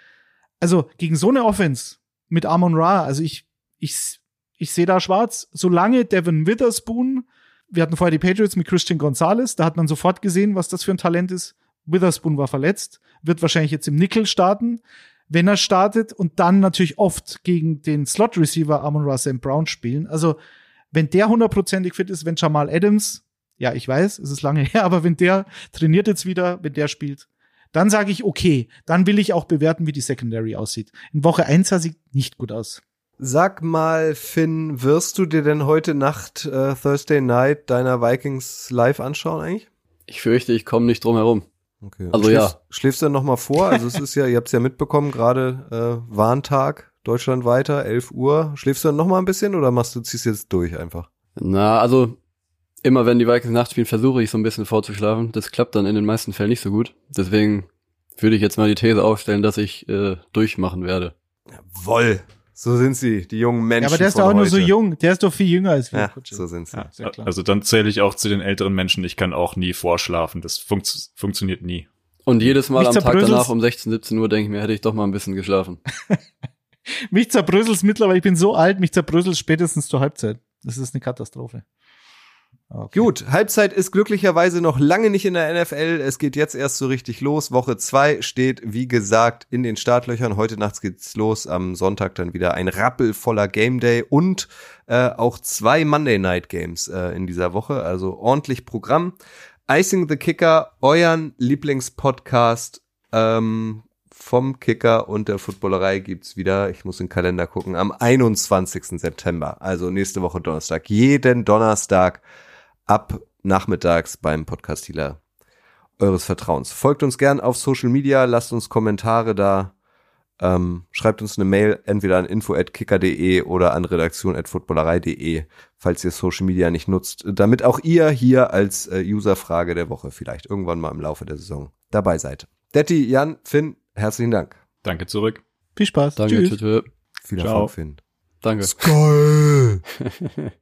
Also gegen so eine Offense mit Amon Ra, also ich, ich, ich sehe da schwarz. Solange Devin Witherspoon, wir hatten vorher die Patriots mit Christian Gonzalez, da hat man sofort gesehen, was das für ein Talent ist. Witherspoon war verletzt, wird wahrscheinlich jetzt im Nickel starten, wenn er startet und dann natürlich oft gegen den Slot Receiver Amon St. Brown spielen. Also wenn der hundertprozentig fit ist, wenn Jamal Adams, ja, ich weiß, es ist lange [laughs] her, aber wenn der trainiert jetzt wieder, wenn der spielt, dann sage ich, okay, dann will ich auch bewerten, wie die Secondary aussieht. In Woche 1 sah sie nicht gut aus. Sag mal, Finn, wirst du dir denn heute Nacht äh, Thursday Night deiner Vikings live anschauen eigentlich? Ich fürchte, ich komme nicht drum herum. Okay. Also schläfst, ja. Schläfst du dann noch mal vor? Also es ist ja, ihr habt es ja mitbekommen, gerade äh, Warntag, Deutschland weiter, 11 Uhr. Schläfst du dann noch mal ein bisschen oder machst du, ziehst jetzt durch einfach? Na, also immer wenn die Vikings Nacht spielen, versuche ich so ein bisschen vorzuschlafen. Das klappt dann in den meisten Fällen nicht so gut. Deswegen würde ich jetzt mal die These aufstellen, dass ich äh, durchmachen werde. Jawoll. So sind sie, die jungen Menschen. Ja, aber der ist doch auch nur so jung. Der ist doch viel jünger als wir. Ja, so sind sie. Ja, also dann zähle ich auch zu den älteren Menschen. Ich kann auch nie vorschlafen. Das funkt, funktioniert nie. Und jedes Mal Mich am Tag danach um 16, 17 Uhr denke ich mir, hätte ich doch mal ein bisschen geschlafen. [laughs] Mich zerbröselst mittlerweile, ich bin so alt, mich zerbröselst spätestens zur Halbzeit. Das ist eine Katastrophe. Okay. Gut, Halbzeit ist glücklicherweise noch lange nicht in der NFL. Es geht jetzt erst so richtig los. Woche zwei steht, wie gesagt, in den Startlöchern. Heute nachts geht's los. Am Sonntag dann wieder ein rappelvoller Game Day und äh, auch zwei Monday Night Games äh, in dieser Woche. Also ordentlich Programm. Icing the Kicker, euren Lieblingspodcast ähm, vom Kicker und der Footballerei gibt's wieder, ich muss den Kalender gucken, am 21. September, also nächste Woche Donnerstag. Jeden Donnerstag ab nachmittags beim Podcast Healer eures Vertrauens. Folgt uns gern auf Social Media, lasst uns Kommentare da, ähm, schreibt uns eine Mail entweder an info@kicker.de oder an redaktion@footballerei.de, falls ihr Social Media nicht nutzt, damit auch ihr hier als äh, Userfrage der Woche vielleicht irgendwann mal im Laufe der Saison dabei seid. Detti, Jan, Finn, herzlichen Dank. Danke zurück. Viel Spaß. Danke, Tschüss. tschüss. Viel Ciao. Erfolg, Finn. Danke. Geil. [laughs]